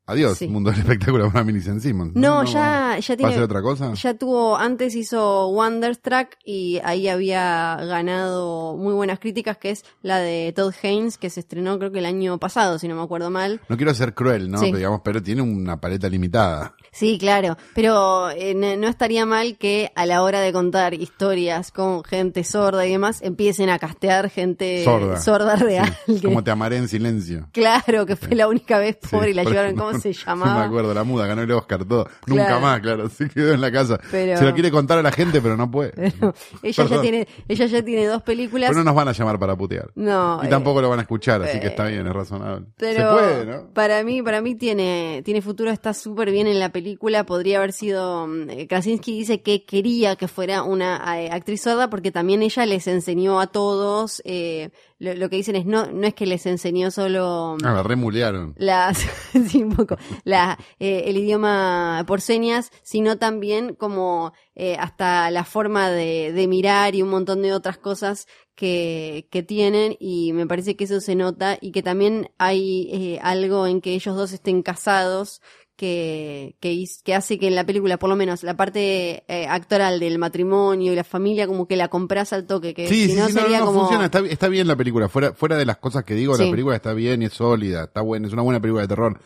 [SPEAKER 2] Adiós,
[SPEAKER 1] Sí.
[SPEAKER 2] mundo del espectáculo para Millicent Simmons.
[SPEAKER 1] No, ya, ya
[SPEAKER 2] ¿Va a
[SPEAKER 1] tiene.
[SPEAKER 2] otra cosa?
[SPEAKER 1] Ya tuvo, antes hizo Wonderstruck y ahí había ganado muy buenas críticas, que es la de Todd Haynes, que se estrenó creo que el año pasado, si no me acuerdo mal.
[SPEAKER 2] No quiero ser cruel, ¿no?
[SPEAKER 1] Sí.
[SPEAKER 2] Pero, digamos, pero tiene una paleta limitada.
[SPEAKER 1] Sí, claro, pero eh, no no estaría mal que a la hora de contar historias con gente sorda y demás, empiecen a castear gente
[SPEAKER 2] Sorda.
[SPEAKER 1] real.
[SPEAKER 2] Sí.
[SPEAKER 1] que-
[SPEAKER 2] Como te amaré en silencio.
[SPEAKER 1] Claro, que fue la única vez pobre y la llevaron, ¿cómo <laughs> se
[SPEAKER 2] No me
[SPEAKER 1] llamaba?
[SPEAKER 2] acuerdo, la muda, ganó el Oscar, todo. Nunca más, claro, se quedó en la casa.
[SPEAKER 1] Pero-
[SPEAKER 2] Se lo quiere contar a la gente, pero no puede.
[SPEAKER 1] Pero ella ya <laughs> tiene, ella ya tiene dos películas.
[SPEAKER 2] Pero no nos van a llamar para putear.
[SPEAKER 1] No,
[SPEAKER 2] Y
[SPEAKER 1] eh,
[SPEAKER 2] tampoco lo van a escuchar, así que
[SPEAKER 1] eh,
[SPEAKER 2] está bien, es razonable.
[SPEAKER 1] Pero
[SPEAKER 2] Se puede, ¿no?
[SPEAKER 1] para mí, para mí tiene, tiene futuro, está súper bien en la película. Podría haber sido. mm, eh, Krasinski dice que quería que fuera una eh, actriz sorda porque también ella les enseñó a todos. eh, lo, lo que dicen es no, no es que les enseñó solo.
[SPEAKER 2] Ah, remulearon.
[SPEAKER 1] las <laughs> sí, un poco la eh, el idioma por señas sino también como eh, hasta la forma de, de mirar y un montón de otras cosas que, que tienen y me parece que eso se nota y que también hay eh, algo en que ellos dos estén casados que, que, que hace que en la película, por lo menos la parte eh, actoral del matrimonio y la familia, como que la compras al toque, que
[SPEAKER 2] Sí,
[SPEAKER 1] si
[SPEAKER 2] sí,
[SPEAKER 1] no
[SPEAKER 2] sí, no,
[SPEAKER 1] sería
[SPEAKER 2] no,
[SPEAKER 1] como...
[SPEAKER 2] funciona, está, está bien la película, fuera, fuera de las cosas que digo, la película está bien y es sólida, está buena, es una buena película de terror.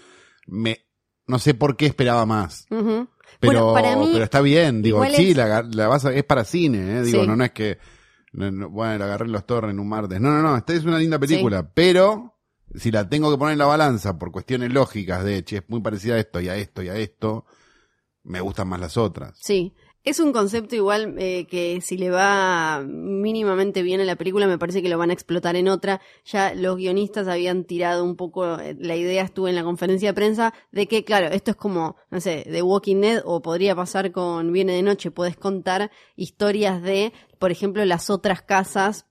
[SPEAKER 2] Me, no sé por qué esperaba más, pero,
[SPEAKER 1] Bueno, para mí,
[SPEAKER 2] pero está bien, digo, sí,
[SPEAKER 1] es-
[SPEAKER 2] la, la vas a- es para cine, eh, digo, no, no es que, no, no, bueno, la agarré en los torres en un martes, no, no, no, esta es una linda película, pero si la tengo que poner en la balanza por cuestiones lógicas de, che, es muy parecida a esto y a esto y a esto, me gustan más las otras.
[SPEAKER 1] Sí, es un concepto igual eh, que si le va mínimamente bien a la película, me parece que lo van a explotar en otra. Ya los guionistas habían tirado un poco, eh, la idea estuvo en la conferencia de prensa, de que, claro, esto es como, no sé, The Walking Dead o podría pasar con Viene de Noche, puedes contar historias de, por ejemplo, las otras casas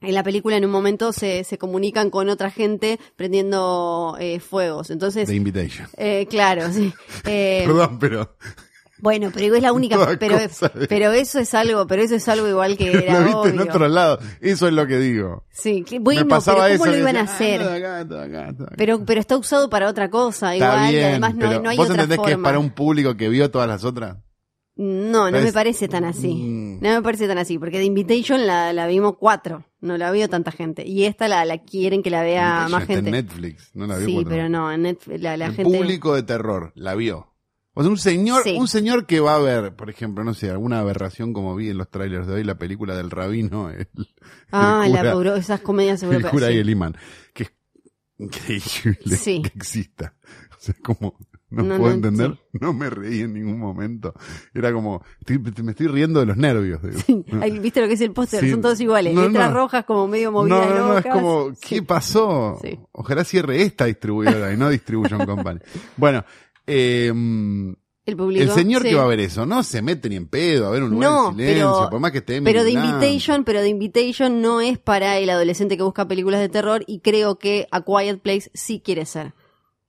[SPEAKER 1] en la película en un momento se, se comunican con otra gente prendiendo eh, fuegos. Entonces,
[SPEAKER 2] The Invitation.
[SPEAKER 1] eh, claro, sí. <laughs> Eh,
[SPEAKER 2] Perdón, pero
[SPEAKER 1] bueno, pero es la <laughs> única, pero,
[SPEAKER 2] cosa de-
[SPEAKER 1] pero eso es algo, pero eso es algo igual que <laughs> era
[SPEAKER 2] lo viste en otro lado, eso es lo que digo.
[SPEAKER 1] Sí, que- bueno, pero ¿cómo
[SPEAKER 2] eso.
[SPEAKER 1] lo iban a hacer?
[SPEAKER 2] "Ah, acá, acá, acá".
[SPEAKER 1] Pero, pero está usado para otra cosa,
[SPEAKER 2] Está
[SPEAKER 1] igual, y además no,
[SPEAKER 2] pero
[SPEAKER 1] no hay
[SPEAKER 2] ¿vos
[SPEAKER 1] otra
[SPEAKER 2] entendés
[SPEAKER 1] forma.
[SPEAKER 2] que es para un público que vio todas las otras?
[SPEAKER 1] No, no me parece tan así.
[SPEAKER 2] Mm.
[SPEAKER 1] No me parece tan así, porque The Invitation la, la vimos cuatro, no la vio tanta gente. Y esta la, la quieren que la vea más gente.
[SPEAKER 2] en Netflix, no la vio
[SPEAKER 1] sí,
[SPEAKER 2] cuatro.
[SPEAKER 1] pero no, en Netflix la, la
[SPEAKER 2] El
[SPEAKER 1] gente...
[SPEAKER 2] público de terror la vio. O sea, un señor,
[SPEAKER 1] Sí.
[SPEAKER 2] un señor que va a ver, por ejemplo, no sé, alguna aberración como vi en los trailers de hoy, la película del rabino, el,
[SPEAKER 1] Ah,
[SPEAKER 2] el
[SPEAKER 1] la euro- esas comedias
[SPEAKER 2] el cura
[SPEAKER 1] sí.
[SPEAKER 2] y el imán, que es increíble
[SPEAKER 1] Sí.
[SPEAKER 2] que exista. O sea, como, no,
[SPEAKER 1] No,
[SPEAKER 2] puedo
[SPEAKER 1] no,
[SPEAKER 2] entender,
[SPEAKER 1] sí.
[SPEAKER 2] no me reí en ningún momento. Era como, estoy- me estoy riendo de los nervios. digo.
[SPEAKER 1] Sí, ahí, ¿Viste lo que es el póster?
[SPEAKER 2] Sí.
[SPEAKER 1] Son todos iguales.
[SPEAKER 2] No,
[SPEAKER 1] Letras rojas como medio movidas
[SPEAKER 2] no, no, es como. ¿qué pasó? Ojalá cierre esta distribuidora y no Distribution Company. Bueno, eh,
[SPEAKER 1] El público.
[SPEAKER 2] el señor
[SPEAKER 1] sí.
[SPEAKER 2] que va a ver eso, no se mete ni en pedo a ver un lugar
[SPEAKER 1] No,
[SPEAKER 2] en silencio,
[SPEAKER 1] pero-
[SPEAKER 2] por más que esté
[SPEAKER 1] Pero
[SPEAKER 2] Blunt.
[SPEAKER 1] Invitation, pero The Invitation no es para el adolescente que busca películas de terror y creo que A Quiet Place sí quiere ser.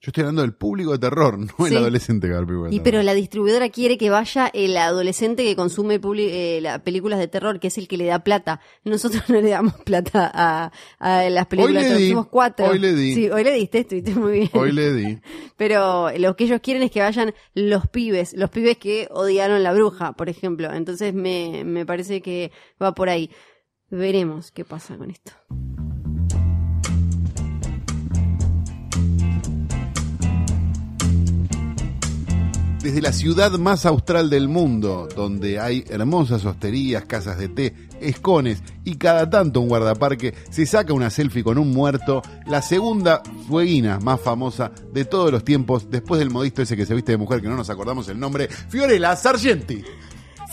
[SPEAKER 2] Yo estoy hablando del público de terror, <laughs> no el adolescente que va a ver películas de
[SPEAKER 1] Y pero
[SPEAKER 2] terror.
[SPEAKER 1] la distribuidora quiere que vaya el adolescente que consume eh, la- películas de terror, que es el que le da plata. Nosotros <laughs> no le damos plata a, a las películas
[SPEAKER 2] Hoy
[SPEAKER 1] de
[SPEAKER 2] le
[SPEAKER 1] terror.
[SPEAKER 2] di,
[SPEAKER 1] Somos cuatro.
[SPEAKER 2] hoy le di.
[SPEAKER 1] Sí, hoy le diste, estuviste muy bien.
[SPEAKER 2] Hoy le di. <laughs>
[SPEAKER 1] Pero lo que ellos quieren es que vayan los pibes, los pibes que odiaron la bruja, por ejemplo. Entonces me, me parece que va por ahí. veremos qué pasa con esto.
[SPEAKER 2] Desde la ciudad más austral del mundo, donde hay hermosas hosterías, casas de té, escones y cada tanto un guardaparque se saca una selfie con un muerto, la segunda fueguina más famosa de todos los tiempos, después del modisto ese que se viste de mujer, que no nos acordamos el nombre, Fiorella Sargenti.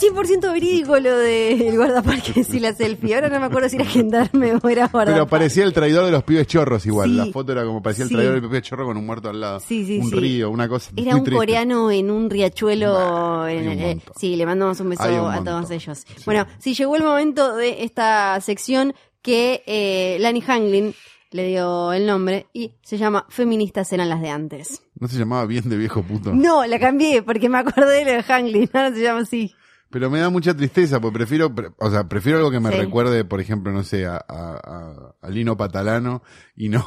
[SPEAKER 1] 100% verídico lo del guardaparques y la selfie. Ahora no me acuerdo si era gendarme o era guardaparques.
[SPEAKER 2] Pero parecía el traidor de los pibes chorros igual.
[SPEAKER 1] Sí.
[SPEAKER 2] La foto era como parecía el
[SPEAKER 1] Sí.
[SPEAKER 2] traidor del pibe chorro con un muerto al lado.
[SPEAKER 1] Sí, sí,
[SPEAKER 2] un
[SPEAKER 1] sí.
[SPEAKER 2] río, una cosa.
[SPEAKER 1] Era un
[SPEAKER 2] triste.
[SPEAKER 1] coreano en un riachuelo.
[SPEAKER 2] Bah,
[SPEAKER 1] en-
[SPEAKER 2] un
[SPEAKER 1] eh, sí, le mandamos un beso
[SPEAKER 2] un
[SPEAKER 1] a todos ellos. Bueno, sí, llegó el momento de esta sección que eh, Lani Hanglin le dio el nombre y se llama Feministas eran las de antes.
[SPEAKER 2] No se llamaba bien de viejo puto.
[SPEAKER 1] No, la cambié porque me acordé de lo de Hanglin, ahora se llama así.
[SPEAKER 2] Pero me da mucha tristeza, porque prefiero, pre- o sea, prefiero algo que me
[SPEAKER 1] Sí.
[SPEAKER 2] recuerde, por ejemplo, no sé, a, a, a- a Lino Patalano y no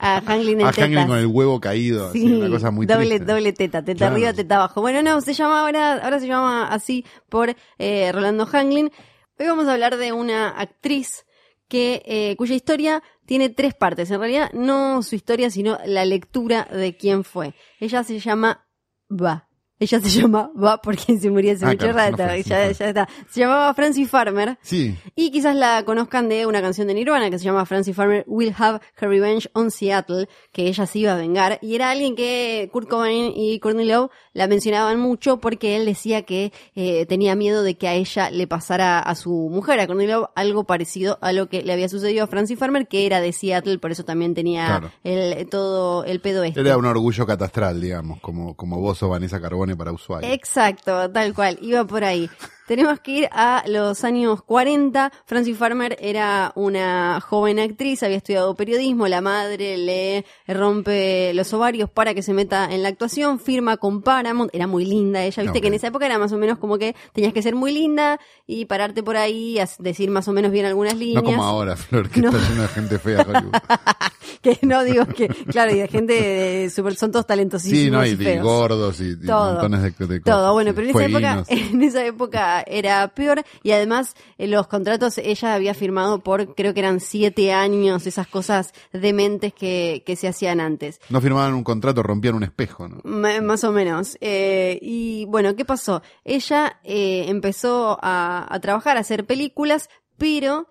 [SPEAKER 1] A Hanglin <laughs>
[SPEAKER 2] a Hanglin con el huevo caído, así,
[SPEAKER 1] Sí,
[SPEAKER 2] una cosa muy
[SPEAKER 1] doble,
[SPEAKER 2] triste.
[SPEAKER 1] doble teta, teta
[SPEAKER 2] Claro.
[SPEAKER 1] arriba, teta abajo. Bueno, no, se llama ahora, ahora se llama así por eh, Rolando Hanglin. Hoy vamos a hablar de una actriz que eh, cuya historia tiene tres partes. En realidad, no su historia, sino la lectura de quién fue. Ella se llama Va. Ella se <laughs> llama Va porque se murió hace
[SPEAKER 2] Ah,
[SPEAKER 1] mucho
[SPEAKER 2] claro,
[SPEAKER 1] rato.
[SPEAKER 2] no fue,
[SPEAKER 1] ya, está. Se llamaba Francie Farmer.
[SPEAKER 2] Sí,
[SPEAKER 1] Y quizás la conozcan de una canción de Nirvana que se llama Francie Farmer Will Have Her Revenge on Seattle, que ella se iba a vengar. Y era alguien que Kurt Cobain y Courtney Love la mencionaban mucho porque él decía que eh, tenía miedo de que a ella le pasara a su mujer, a Courtney Love, algo parecido a lo que le había sucedido a Francie Farmer, que era de Seattle, por eso también tenía
[SPEAKER 2] Claro.
[SPEAKER 1] el, todo el pedo este.
[SPEAKER 2] era un orgullo catastral, digamos, como, como vos o Vanessa Carbone para Ushuaia.
[SPEAKER 1] Exacto, tal cual, iba por ahí. Tenemos que ir a los años 40. Francie Farmer era una joven actriz, había estudiado periodismo, la madre le rompe los ovarios para que se meta en la actuación, firma con Paramount, era muy linda ella, viste que en esa época era más o menos como que tenías que ser muy linda y pararte por ahí, decir más o menos bien algunas líneas.
[SPEAKER 2] no como ahora, Flor, que <laughs>
[SPEAKER 1] No.
[SPEAKER 2] está lleno de gente fea Hollywood. <laughs>
[SPEAKER 1] que no digo que, claro, y de gente de super, son todos talentosísimos
[SPEAKER 2] Sí, no, y, gordos y, y montones de, de cosas.
[SPEAKER 1] Todo, bueno, pero en esa, época, <laughs> en esa época era peor y además eh, los contratos ella había firmado por creo que eran siete años, esas cosas dementes que, que se hacían antes.
[SPEAKER 2] No firmaban un contrato, rompían un espejo, ¿no?
[SPEAKER 1] M- más o menos. Eh, y bueno, ¿qué pasó? Ella eh, empezó a, a trabajar, a hacer películas, pero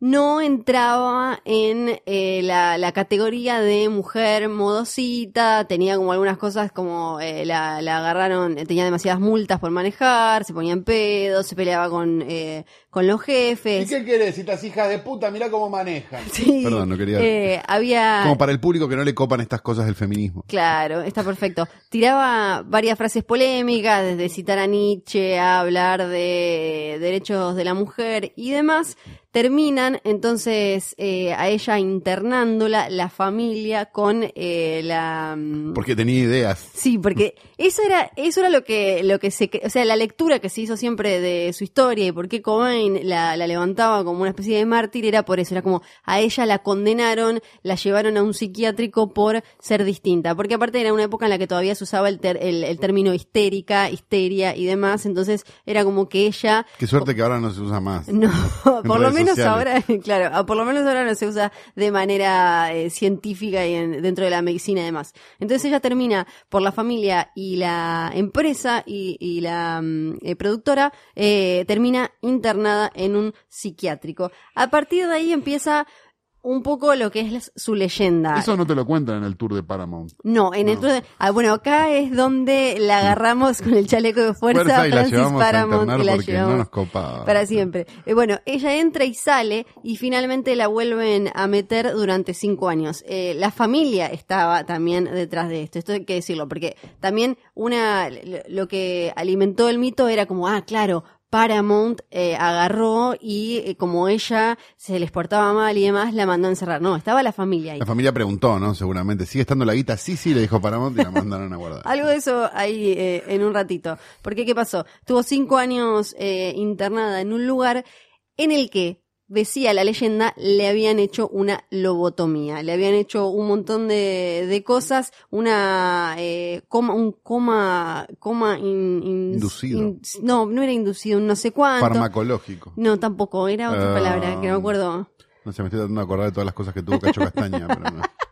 [SPEAKER 1] no entraba en eh, la, la categoría de mujer modosita, tenía como algunas cosas como eh, la, la agarraron, tenía demasiadas multas por manejar, se ponía en pedo, se peleaba con, eh, con los jefes.
[SPEAKER 2] querés? Si estas hijas de puta, mirá cómo manejan. <laughs>
[SPEAKER 1] Sí,
[SPEAKER 2] Perdón, no quería-
[SPEAKER 1] eh, había...
[SPEAKER 2] Como para el público que no le copan estas cosas del feminismo.
[SPEAKER 1] Claro, está perfecto. Tiraba varias frases polémicas, desde citar a Nietzsche a hablar de derechos de la mujer y demás. Terminan entonces eh, a ella internándola la familia con eh, la... mm,
[SPEAKER 2] Porque tenía ideas.
[SPEAKER 1] Sí, porque <laughs> eso era, eso era lo que, lo que se, o sea, la lectura que se hizo siempre de su historia y por qué Cobain la, la levantaba como una especie de mártir era por eso, era como a ella la condenaron, la llevaron a un psiquiátrico por ser distinta, porque aparte era una época en la que todavía se usaba el, ter- el, el término histérica, histeria y demás, entonces era como que ella
[SPEAKER 2] Qué suerte que ahora no se usa más. <laughs>
[SPEAKER 1] no, por lo
[SPEAKER 2] redes
[SPEAKER 1] menos
[SPEAKER 2] sociales.
[SPEAKER 1] ahora, <laughs> claro, por lo menos ahora no se usa de manera eh, científica y en- dentro de la medicina y demás. Entonces ella termina por la familia y la empresa y, y la mm, eh, productora, eh, termina internada en un psiquiátrico. A partir de ahí empieza un poco lo que es su leyenda.
[SPEAKER 2] Eso no te lo cuentan en el tour de Paramount.
[SPEAKER 1] No, en el
[SPEAKER 2] No.
[SPEAKER 1] ah, bueno, acá es donde la agarramos con el chaleco de fuerza,
[SPEAKER 2] la
[SPEAKER 1] Francis
[SPEAKER 2] a
[SPEAKER 1] Paramount
[SPEAKER 2] internar
[SPEAKER 1] y la llevamos
[SPEAKER 2] no nos copaba.
[SPEAKER 1] para siempre. Eh, bueno, ella entra y sale y finalmente la vuelven a meter durante cinco años. Eh, la familia estaba también detrás de esto, esto hay que decirlo, porque también una lo que alimentó el mito era como, ah, claro. Paramount eh, agarró y eh, como ella se les portaba mal y demás, la mandó a encerrar. No, estaba la familia ahí.
[SPEAKER 2] La familia preguntó, ¿no? Seguramente. ¿Sigue estando la guita? Sí, sí, le dijo Paramount y la mandaron a guardar. <laughs>
[SPEAKER 1] Algo de eso ahí eh, en un ratito. Porque, ¿qué pasó? Tuvo cinco años eh, internada en un lugar en el que decía la leyenda, le habían hecho una lobotomía, le habían hecho un montón de, de cosas, una eh, coma, un coma, coma in- in-
[SPEAKER 2] Inducido.
[SPEAKER 1] in- no, no era inducido, no sé cuánto.
[SPEAKER 2] Farmacológico.
[SPEAKER 1] No, tampoco, era otra
[SPEAKER 2] Ah.
[SPEAKER 1] palabra que no me acuerdo.
[SPEAKER 2] No sé, me estoy tratando de acordar de todas las cosas que tuvo Cacho Castaña, pero no. <laughs>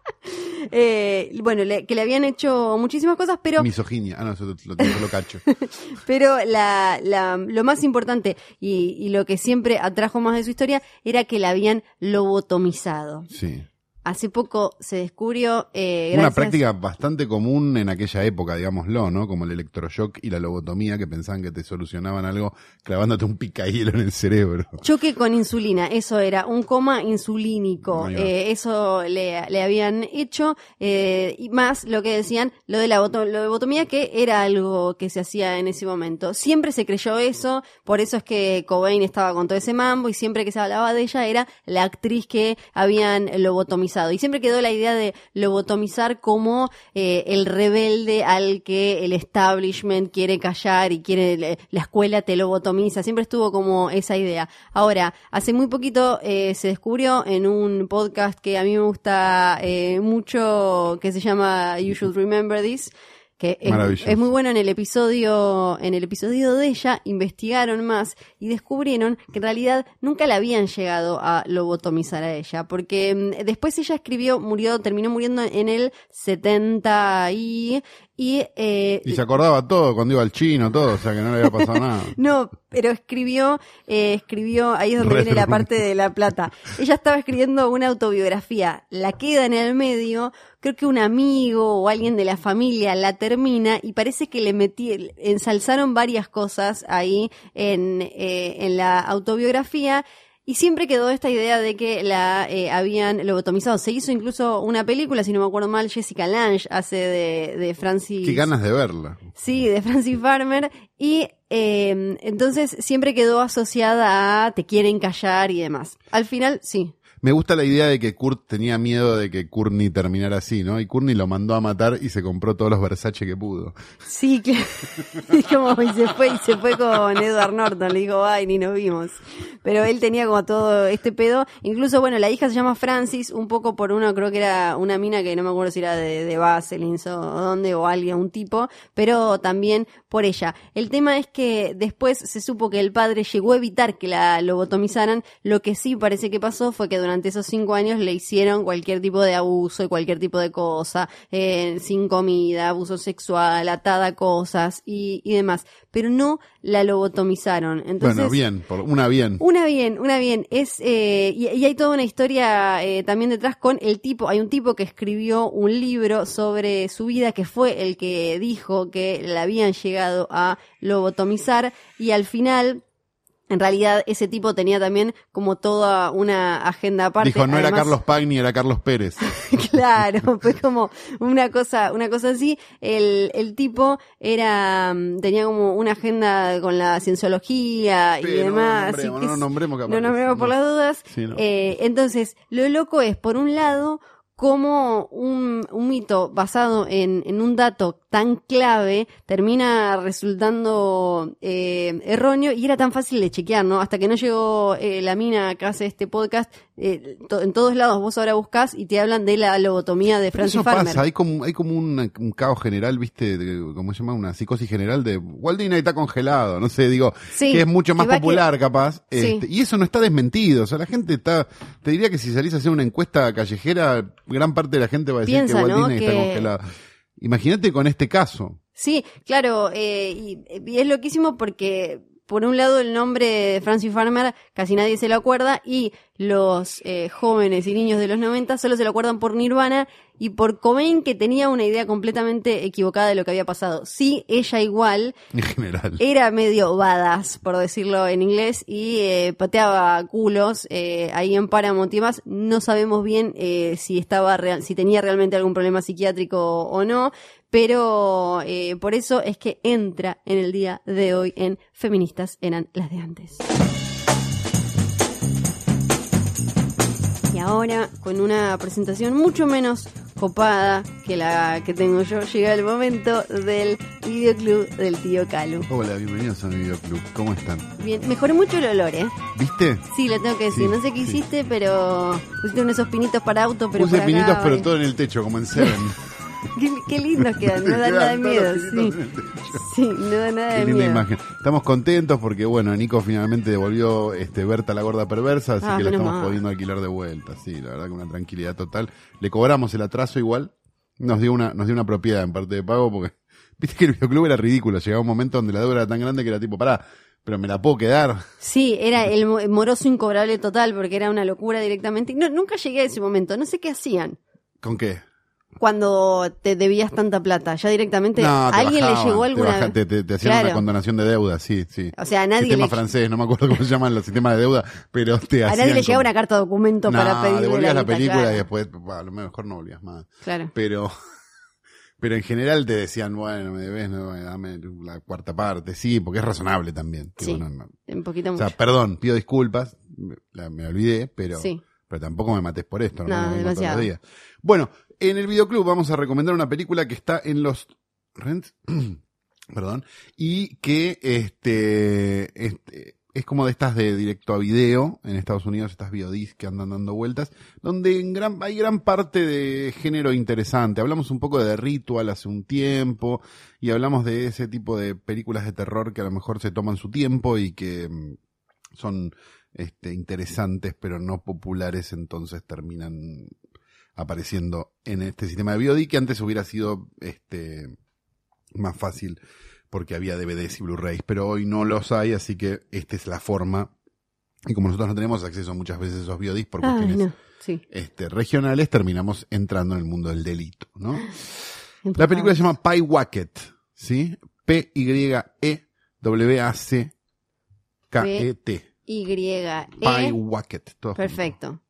[SPEAKER 1] Eh, bueno, le- que le habían hecho muchísimas cosas, pero
[SPEAKER 2] Misoginia. Ah, no, eso lo, lo Cacho. <laughs>
[SPEAKER 1] Pero la, la- lo más importante y, y lo que siempre atrajo más de su historia era que la habían lobotomizado.
[SPEAKER 2] Sí.
[SPEAKER 1] Hace poco se descubrió, eh,
[SPEAKER 2] Una práctica bastante común en aquella época, digámoslo, ¿no? Como el electroshock y la lobotomía que pensaban que te solucionaban algo clavándote un picahielo en el cerebro.
[SPEAKER 1] Choque con insulina, eso era, un coma insulínico, eh, eso le, le habían hecho, eh, y más lo que decían, lo de la boto- lo de botomía, que era algo que se hacía en ese momento. Siempre se creyó eso, por eso es que Cobain estaba con todo ese mambo, y siempre que se hablaba de ella era la actriz que habían lobotomizado. Y siempre quedó la idea de lobotomizar como eh, el rebelde al que el establishment quiere callar y quiere, la escuela te lobotomiza. Siempre estuvo como esa idea. Ahora, hace muy poquito eh, se descubrió en un podcast que a mí me gusta eh, mucho, que se llama You Should Remember This, que es, muy bueno en el episodio en el episodio de ella investigaron más y descubrieron que en realidad nunca la habían llegado a lobotomizar a ella porque mm, después ella escribió murió terminó muriendo en el 70 y y, eh,
[SPEAKER 2] Y se acordaba todo cuando iba al chino, todo, o sea que no le había pasado nada. <laughs>
[SPEAKER 1] no, pero escribió, eh, escribió, ahí es donde viene la parte de la plata. Ella estaba escribiendo una autobiografía, la queda en el medio, creo que un amigo o alguien de la familia la termina y parece que le metí, ensalzaron varias cosas ahí en, eh, en la autobiografía. Y siempre quedó esta idea de que la eh, habían lobotomizado. Se hizo incluso una película, si no me acuerdo mal, Jessica Lange hace de, de Francis.
[SPEAKER 2] Qué ganas de verla.
[SPEAKER 1] Sí, de Francis Farmer. Y eh, entonces siempre quedó asociada a te quieren callar y demás. Al final, sí.
[SPEAKER 2] Me gusta la idea de que Kurt tenía miedo de que Courtney terminara así, ¿no? Y Courtney lo mandó a matar y se compró todos los Versace que pudo.
[SPEAKER 1] Sí, claro. <laughs> Y se fue, y se fue con Edward Norton, le dijo, ay, ni nos vimos. Pero él tenía como todo este pedo. Incluso, bueno, la hija se llama Francis, un poco por uno, creo que era una mina que no me acuerdo si era de, de o dónde, o alguien, un tipo, pero también por ella. El tema es que después se supo que el padre llegó a evitar que la lobotomizaran. Lo que sí parece que pasó fue que durante esos cinco años le hicieron cualquier tipo de abuso y cualquier tipo de cosa, eh, sin comida, abuso sexual, atada a cosas y, y demás. Pero no la lobotomizaron. Entonces,
[SPEAKER 2] bueno, bien, por una bien.
[SPEAKER 1] una bien, una bien. Es, eh, y, y hay toda una historia eh, también detrás con el tipo. Hay un tipo que escribió un libro sobre su vida que fue el que dijo que la habían llegado a lobotomizar y al final. En realidad, ese tipo tenía también como toda una agenda aparte.
[SPEAKER 2] Dijo, no era Carlos Pagni, era Carlos Pérez. <laughs>
[SPEAKER 1] claro, <laughs> fue como una cosa, una cosa así. El, el tipo era, mm, tenía como una agenda con la cienciología y
[SPEAKER 2] Sí, no
[SPEAKER 1] demás.
[SPEAKER 2] nombremos, no
[SPEAKER 1] que es-
[SPEAKER 2] nombremos que
[SPEAKER 1] no nombremos por
[SPEAKER 2] no.
[SPEAKER 1] las dudas.
[SPEAKER 2] Sí, no.
[SPEAKER 1] Eh, entonces, lo loco es, por un lado, cómo un, un mito basado en, en un dato tan clave termina resultando eh, erróneo y era tan fácil de chequear, ¿no? Hasta que no llegó eh, la mina que hace este podcast, eh, to- en todos lados vos ahora buscas y te hablan de la lobotomía de
[SPEAKER 2] Pero
[SPEAKER 1] Francis
[SPEAKER 2] eso
[SPEAKER 1] Farmer.
[SPEAKER 2] pasa, hay como, hay como un, un caos general, ¿viste? De- ¿Cómo se llama? Una psicosis general de Walt Disney está congelado, no sé, digo,
[SPEAKER 1] Sí,
[SPEAKER 2] que es mucho más
[SPEAKER 1] que
[SPEAKER 2] popular capaz.
[SPEAKER 1] Sí.
[SPEAKER 2] este, y eso no está desmentido, o sea, la gente está, te diría que si salís a hacer una encuesta callejera, gran parte de la gente va a decir
[SPEAKER 1] Piensa,
[SPEAKER 2] que Walt
[SPEAKER 1] ¿no?
[SPEAKER 2] Disney está congelado. Imagínate con este caso.
[SPEAKER 1] Sí, claro, eh, y, y es loquísimo porque por un lado el nombre de Francis Farmer casi nadie se lo acuerda y los eh, jóvenes y niños de los 90 solo se lo acuerdan por Nirvana y por Cobain que tenía una idea completamente equivocada de lo que había pasado. Sí, ella igual
[SPEAKER 2] En general.
[SPEAKER 1] era medio badass, por decirlo en inglés, y eh, pateaba culos eh, ahí en Paramount y demás. No sabemos bien si estaba real, si tenía realmente algún problema psiquiátrico o no, pero por eso es que entra en el día de hoy en Feministas eran las de antes. Ahora con una presentación mucho menos copada que la que tengo yo, llega el momento del videoclub del tío Calu.
[SPEAKER 2] Hola, bienvenidos a mi videoclub. ¿Cómo están?
[SPEAKER 1] Bien, mejoré mucho el olor, ¿eh?
[SPEAKER 2] ¿Viste?
[SPEAKER 1] Sí, lo tengo que decir.
[SPEAKER 2] Sí,
[SPEAKER 1] no sé qué
[SPEAKER 2] sí.
[SPEAKER 1] hiciste, pero pusiste unos esos pinitos para auto, pero
[SPEAKER 2] Puse
[SPEAKER 1] acá,
[SPEAKER 2] pinitos, pero todo en el techo, como en Seven. <laughs> <laughs>
[SPEAKER 1] Qué, qué lindos <laughs> quedan, no dan nada de miedo, sí. Sí, no da nada
[SPEAKER 2] Qué
[SPEAKER 1] de
[SPEAKER 2] linda
[SPEAKER 1] miedo.
[SPEAKER 2] imagen. Estamos contentos porque, bueno, Nico finalmente devolvió este, Berta la gorda perversa, así
[SPEAKER 1] Ah,
[SPEAKER 2] que la estamos
[SPEAKER 1] mal.
[SPEAKER 2] pudiendo alquilar de vuelta. Sí, la verdad que una tranquilidad total. Le cobramos el atraso igual. Nos dio una, nos dio una propiedad en parte de pago porque, <laughs> viste que el videoclub era ridículo. Llegaba un momento donde la deuda era tan grande que era tipo, pará, pero me la puedo quedar.
[SPEAKER 1] Sí, era el mo- moroso incobrable total porque era una locura directamente. No, nunca llegué a ese momento, no sé qué hacían
[SPEAKER 2] ¿Con qué?
[SPEAKER 1] Cuando te debías tanta plata. Ya directamente
[SPEAKER 2] No, te
[SPEAKER 1] alguien le
[SPEAKER 2] bajaban,
[SPEAKER 1] llegó
[SPEAKER 2] te
[SPEAKER 1] alguna
[SPEAKER 2] baja- te, te- te hacían
[SPEAKER 1] Claro.
[SPEAKER 2] una condonación de deuda, sí, sí.
[SPEAKER 1] O sea, a nadie
[SPEAKER 2] Sistema
[SPEAKER 1] le-
[SPEAKER 2] francés, no me acuerdo cómo se llaman los sistemas de deuda, pero te
[SPEAKER 1] A
[SPEAKER 2] hacían
[SPEAKER 1] nadie le llegaba
[SPEAKER 2] como-
[SPEAKER 1] una carta de documento para
[SPEAKER 2] no,
[SPEAKER 1] pedirle
[SPEAKER 2] devolvías la,
[SPEAKER 1] guita,
[SPEAKER 2] película
[SPEAKER 1] claro.
[SPEAKER 2] y después, a lo mejor no volvías más.
[SPEAKER 1] Claro.
[SPEAKER 2] Pero, <laughs> pero en general te decían, bueno, me debes, no, dame la cuarta parte, sí, porque es razonable también.
[SPEAKER 1] Sí.
[SPEAKER 2] Digo, no.
[SPEAKER 1] Un poquito
[SPEAKER 2] O sea,
[SPEAKER 1] mucho.
[SPEAKER 2] perdón, pido disculpas, me, la- me olvidé, pero,
[SPEAKER 1] Sí.
[SPEAKER 2] pero tampoco me mates por esto, no,
[SPEAKER 1] No,
[SPEAKER 2] me vengo todos los
[SPEAKER 1] demasiado.
[SPEAKER 2] días. Bueno, en el videoclub vamos a recomendar una película que está en los rents, <clears throat> perdón, y que este, este es como de estas de directo a video en Estados Unidos, estas biodisc que andan dando vueltas, donde hay gran parte de género interesante. Hablamos un poco de Ritual hace un tiempo y hablamos de ese tipo de películas de terror que a lo mejor se toman su tiempo y que mm, son este, interesantes pero no populares, entonces terminan apareciendo en este sistema de VOD que antes hubiera sido este más fácil porque había DVDs y Blu-rays, pero hoy no los hay, así que esta es la forma. Y como nosotros no tenemos acceso muchas veces a esos VODs por
[SPEAKER 1] Ay,
[SPEAKER 2] cuestiones
[SPEAKER 1] no. Sí.
[SPEAKER 2] este, regionales, terminamos entrando en el mundo del delito, ¿no? La película se llama Pie Wacket, ¿sí? P-Y-E-W-A-C-K-E-T.
[SPEAKER 1] Y
[SPEAKER 2] Pie
[SPEAKER 1] E.
[SPEAKER 2] Wacket. todo junto.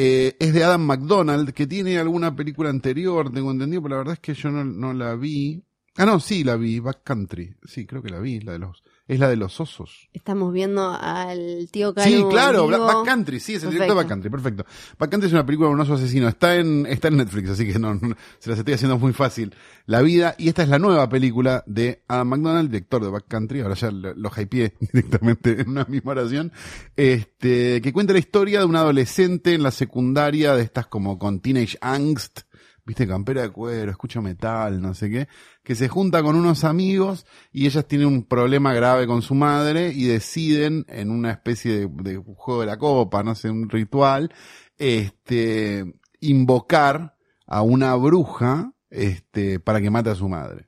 [SPEAKER 2] Eh, es de Adam McDonald, que tiene alguna película anterior, tengo entendido, pero la verdad es que yo no, no la vi. Ah, no, sí la vi, Backcountry. Sí, creo que la vi, la de los, es la de los osos.
[SPEAKER 1] Estamos viendo al tío Calo.
[SPEAKER 2] Sí, claro. Black- Backcountry, sí, es el director de. Backcountry, perfecto. Backcountry es una película de un oso asesino, está en, está en Netflix, así que no, no, se las estoy haciendo muy fácil la vida. Y esta es la nueva película de Adam McDonald, director de Backcountry, ahora ya lo, lo hypeé <laughs> directamente en una misma oración, este, que cuenta la historia de un adolescente en la secundaria de estas como con teenage angst, viste, campera de cuero, escucho metal, no sé qué, que se junta con unos amigos y ellas tienen un problema grave con su madre y deciden en una especie de, de juego de la copa, no sé, un ritual, este, invocar a una bruja, este, para que mate a su madre.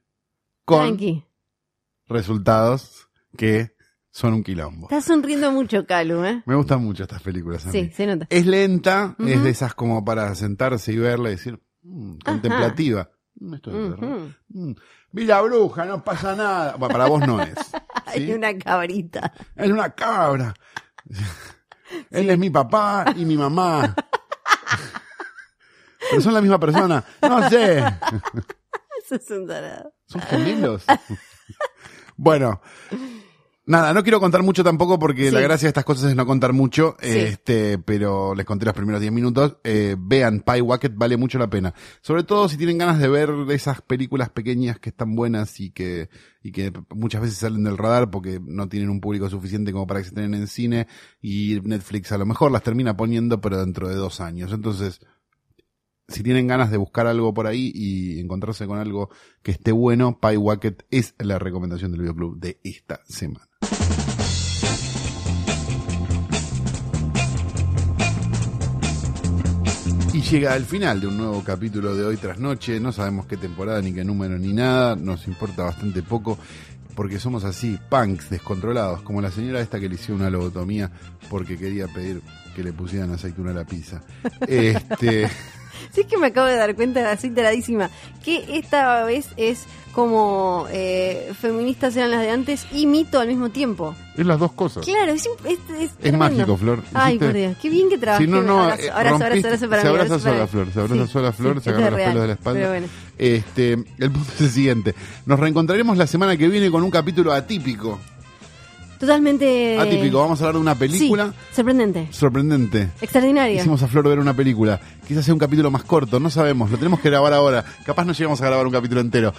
[SPEAKER 2] Con
[SPEAKER 1] Tranqui.
[SPEAKER 2] resultados que son un quilombo.
[SPEAKER 1] Estás sonriendo mucho, Calu, ¿eh?
[SPEAKER 2] Me gustan mucho estas películas a mí.
[SPEAKER 1] Sí, se nota.
[SPEAKER 2] Es lenta, es de esas como para sentarse y verla y decir, "Mm, contemplativa. Mm, esto es. Mm, la bruja, no pasa nada. Bueno, para vos no es. <laughs> ¿sí?
[SPEAKER 1] una cabrita.
[SPEAKER 2] Es una cabra. <laughs> Él es mi papá y mi mamá. Pero son la misma persona. No sé. <laughs>
[SPEAKER 1] Eso es un tarado.
[SPEAKER 2] ¿Son gemelos? bueno. Nada, no quiero contar mucho tampoco porque
[SPEAKER 1] Sí.
[SPEAKER 2] la gracia de estas cosas es no contar mucho,
[SPEAKER 1] Sí.
[SPEAKER 2] este, pero les conté los primeros 10 minutos. Eh, vean, Pie Wacket vale mucho la pena. Sobre todo si tienen ganas de ver esas películas pequeñas que están buenas y que, y que muchas veces salen del radar porque no tienen un público suficiente como para que se estén en cine y Netflix a lo mejor las termina poniendo pero dentro de dos años. Entonces, si tienen ganas de buscar algo por ahí y encontrarse con algo que esté bueno, Pie Wacket es la recomendación del videoclub de esta semana. Y llega al final de un nuevo capítulo de Hoy tras Noche. No sabemos qué temporada, ni qué número, ni nada. Nos importa bastante poco porque somos así, punks, descontrolados, como la señora esta que le hicieron una lobotomía porque quería pedir que le pusieran aceituna a la pizza. <laughs> Este, <laughs>
[SPEAKER 1] Sí que me acabo de dar cuenta, así taradísima, que esta vez es como eh, feministas eran las de antes y mito al mismo tiempo.
[SPEAKER 2] es las dos cosas.
[SPEAKER 1] Claro, es, es, es,
[SPEAKER 2] Es mágico, Flor.
[SPEAKER 1] Ay, por Dios, qué bien que trabajé.
[SPEAKER 2] Si no, no,
[SPEAKER 1] abrazo,
[SPEAKER 2] eh,
[SPEAKER 1] abrazo, abrazo,
[SPEAKER 2] rompiste-
[SPEAKER 1] abrazo para
[SPEAKER 2] se
[SPEAKER 1] mí,
[SPEAKER 2] abraza sola. Flor, se abraza
[SPEAKER 1] Sí,
[SPEAKER 2] sola Flor,
[SPEAKER 1] sí,
[SPEAKER 2] se agarra los
[SPEAKER 1] real,
[SPEAKER 2] pelos de la espalda.
[SPEAKER 1] Pero bueno,
[SPEAKER 2] Este, el punto es el siguiente. Nos reencontraremos la semana que viene con un capítulo atípico.
[SPEAKER 1] Totalmente.
[SPEAKER 2] Atípico, vamos a hablar de una película
[SPEAKER 1] Sí, sorprendente.
[SPEAKER 2] sorprendente.
[SPEAKER 1] Extraordinaria.
[SPEAKER 2] Hicimos a Flor ver una película. Quizás sea un capítulo más corto, no sabemos. Lo tenemos que grabar ahora. Capaz no llegamos a grabar un capítulo entero.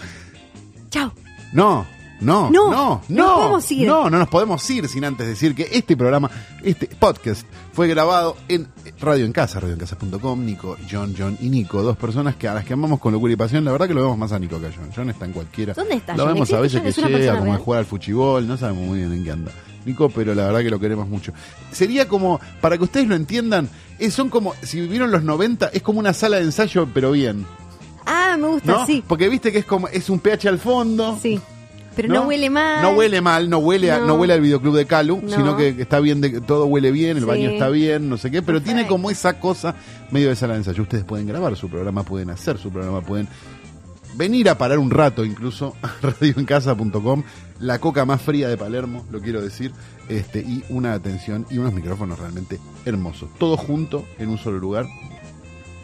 [SPEAKER 1] Chao.
[SPEAKER 2] No, no,
[SPEAKER 1] No,
[SPEAKER 2] no,
[SPEAKER 1] no
[SPEAKER 2] no.
[SPEAKER 1] nos podemos ir.
[SPEAKER 2] No, no nos podemos ir sin antes decir que este programa, este podcast, fue grabado en Radio en Casa, radioencasa.com. Nico, John, John y Nico, dos personas que a las que amamos con locura y pasión. La verdad que lo vemos más a Nico que a John. John está en cualquiera.
[SPEAKER 1] ¿Dónde está
[SPEAKER 2] Lo
[SPEAKER 1] John?
[SPEAKER 2] vemos a
[SPEAKER 1] ¿Existe
[SPEAKER 2] veces que
[SPEAKER 1] ¿Es una
[SPEAKER 2] llega, como a jugar al fuchibol, no sabemos muy bien en qué anda. Nico, pero la verdad que lo queremos mucho. Sería como, para que ustedes lo entiendan, son como, si vivieron los 90, es como una sala de ensayo, pero bien.
[SPEAKER 1] Ah, me gusta,
[SPEAKER 2] ¿No?
[SPEAKER 1] sí.
[SPEAKER 2] Porque viste que es como, es un pH al fondo.
[SPEAKER 1] Sí. Pero no, huele mal.
[SPEAKER 2] No huele mal, no huele, a- no.
[SPEAKER 1] No.
[SPEAKER 2] huele al videoclub de Calu,
[SPEAKER 1] No.
[SPEAKER 2] sino que está bien, de, todo huele bien, el
[SPEAKER 1] Sí.
[SPEAKER 2] baño está bien, no sé qué, pero tiene como esa cosa medio de sala de ensayo. Ustedes pueden grabar su programa, pueden hacer su programa, pueden venir a parar un rato incluso <laughs> a radioencasa.com, la coca más fría de Palermo, lo quiero decir, este y una atención y unos micrófonos realmente hermosos. Todo junto en un solo lugar.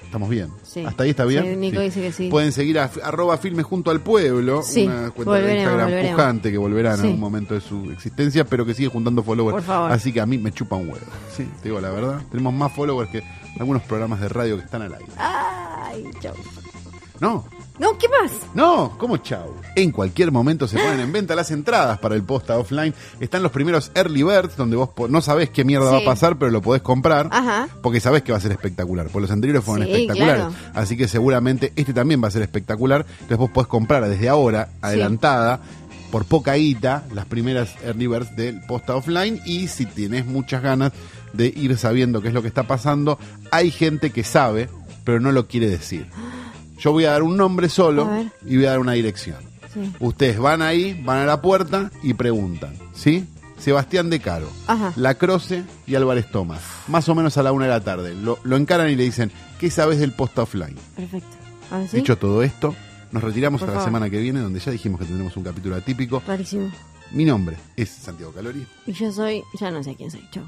[SPEAKER 2] Estamos bien.
[SPEAKER 1] Sí.
[SPEAKER 2] Hasta ahí está bien.
[SPEAKER 1] Sí, Nico dice que sí.
[SPEAKER 2] Pueden seguir a arroba filmes junto al pueblo,
[SPEAKER 1] Sí,
[SPEAKER 2] una cuenta
[SPEAKER 1] volveremos,
[SPEAKER 2] de Instagram
[SPEAKER 1] volveremos.
[SPEAKER 2] pujante que volverá en algún momento de su existencia, pero que sigue juntando followers.
[SPEAKER 1] Por favor.
[SPEAKER 2] Así que a mí me chupa un huevo. Sí, te digo la verdad. Tenemos más followers que algunos programas de radio que están al aire.
[SPEAKER 1] Ay, chao.
[SPEAKER 2] No,
[SPEAKER 1] No, ¿qué más?
[SPEAKER 2] no, ¿cómo chau? En cualquier momento se ponen en venta las entradas para el posta offline. Están los primeros early birds, donde vos po- no sabés qué mierda va a
[SPEAKER 1] Sí.
[SPEAKER 2] pasar, pero lo podés comprar.
[SPEAKER 1] Ajá.
[SPEAKER 2] Porque sabés que va a ser espectacular. Porque los anteriores fueron
[SPEAKER 1] Sí,
[SPEAKER 2] espectaculares.
[SPEAKER 1] claro.
[SPEAKER 2] Así que seguramente este también va a ser espectacular. Entonces vos podés comprar desde ahora, adelantada, por poca guita, las primeras early birds del posta offline. Y si tenés muchas ganas de ir sabiendo qué es lo que está pasando, hay gente que sabe, pero no lo quiere decir. Yo voy a dar un nombre solo y voy a dar una dirección.
[SPEAKER 1] Sí.
[SPEAKER 2] Ustedes van ahí, van a la puerta y preguntan, ¿sí? Sebastián de Caro,
[SPEAKER 1] Ajá.
[SPEAKER 2] La Croce y Álvarez Tomás, más o menos a la una de la tarde. Lo, lo encaran y le dicen, ¿qué sabes del posta offline?
[SPEAKER 1] Perfecto.
[SPEAKER 2] Dicho todo esto, nos retiramos
[SPEAKER 1] Por
[SPEAKER 2] hasta la semana que viene, donde ya dijimos que tendremos un capítulo atípico.
[SPEAKER 1] Rarísimo.
[SPEAKER 2] Mi nombre es Santiago Calori.
[SPEAKER 1] Y yo soy, ya no sé quién soy. Chao.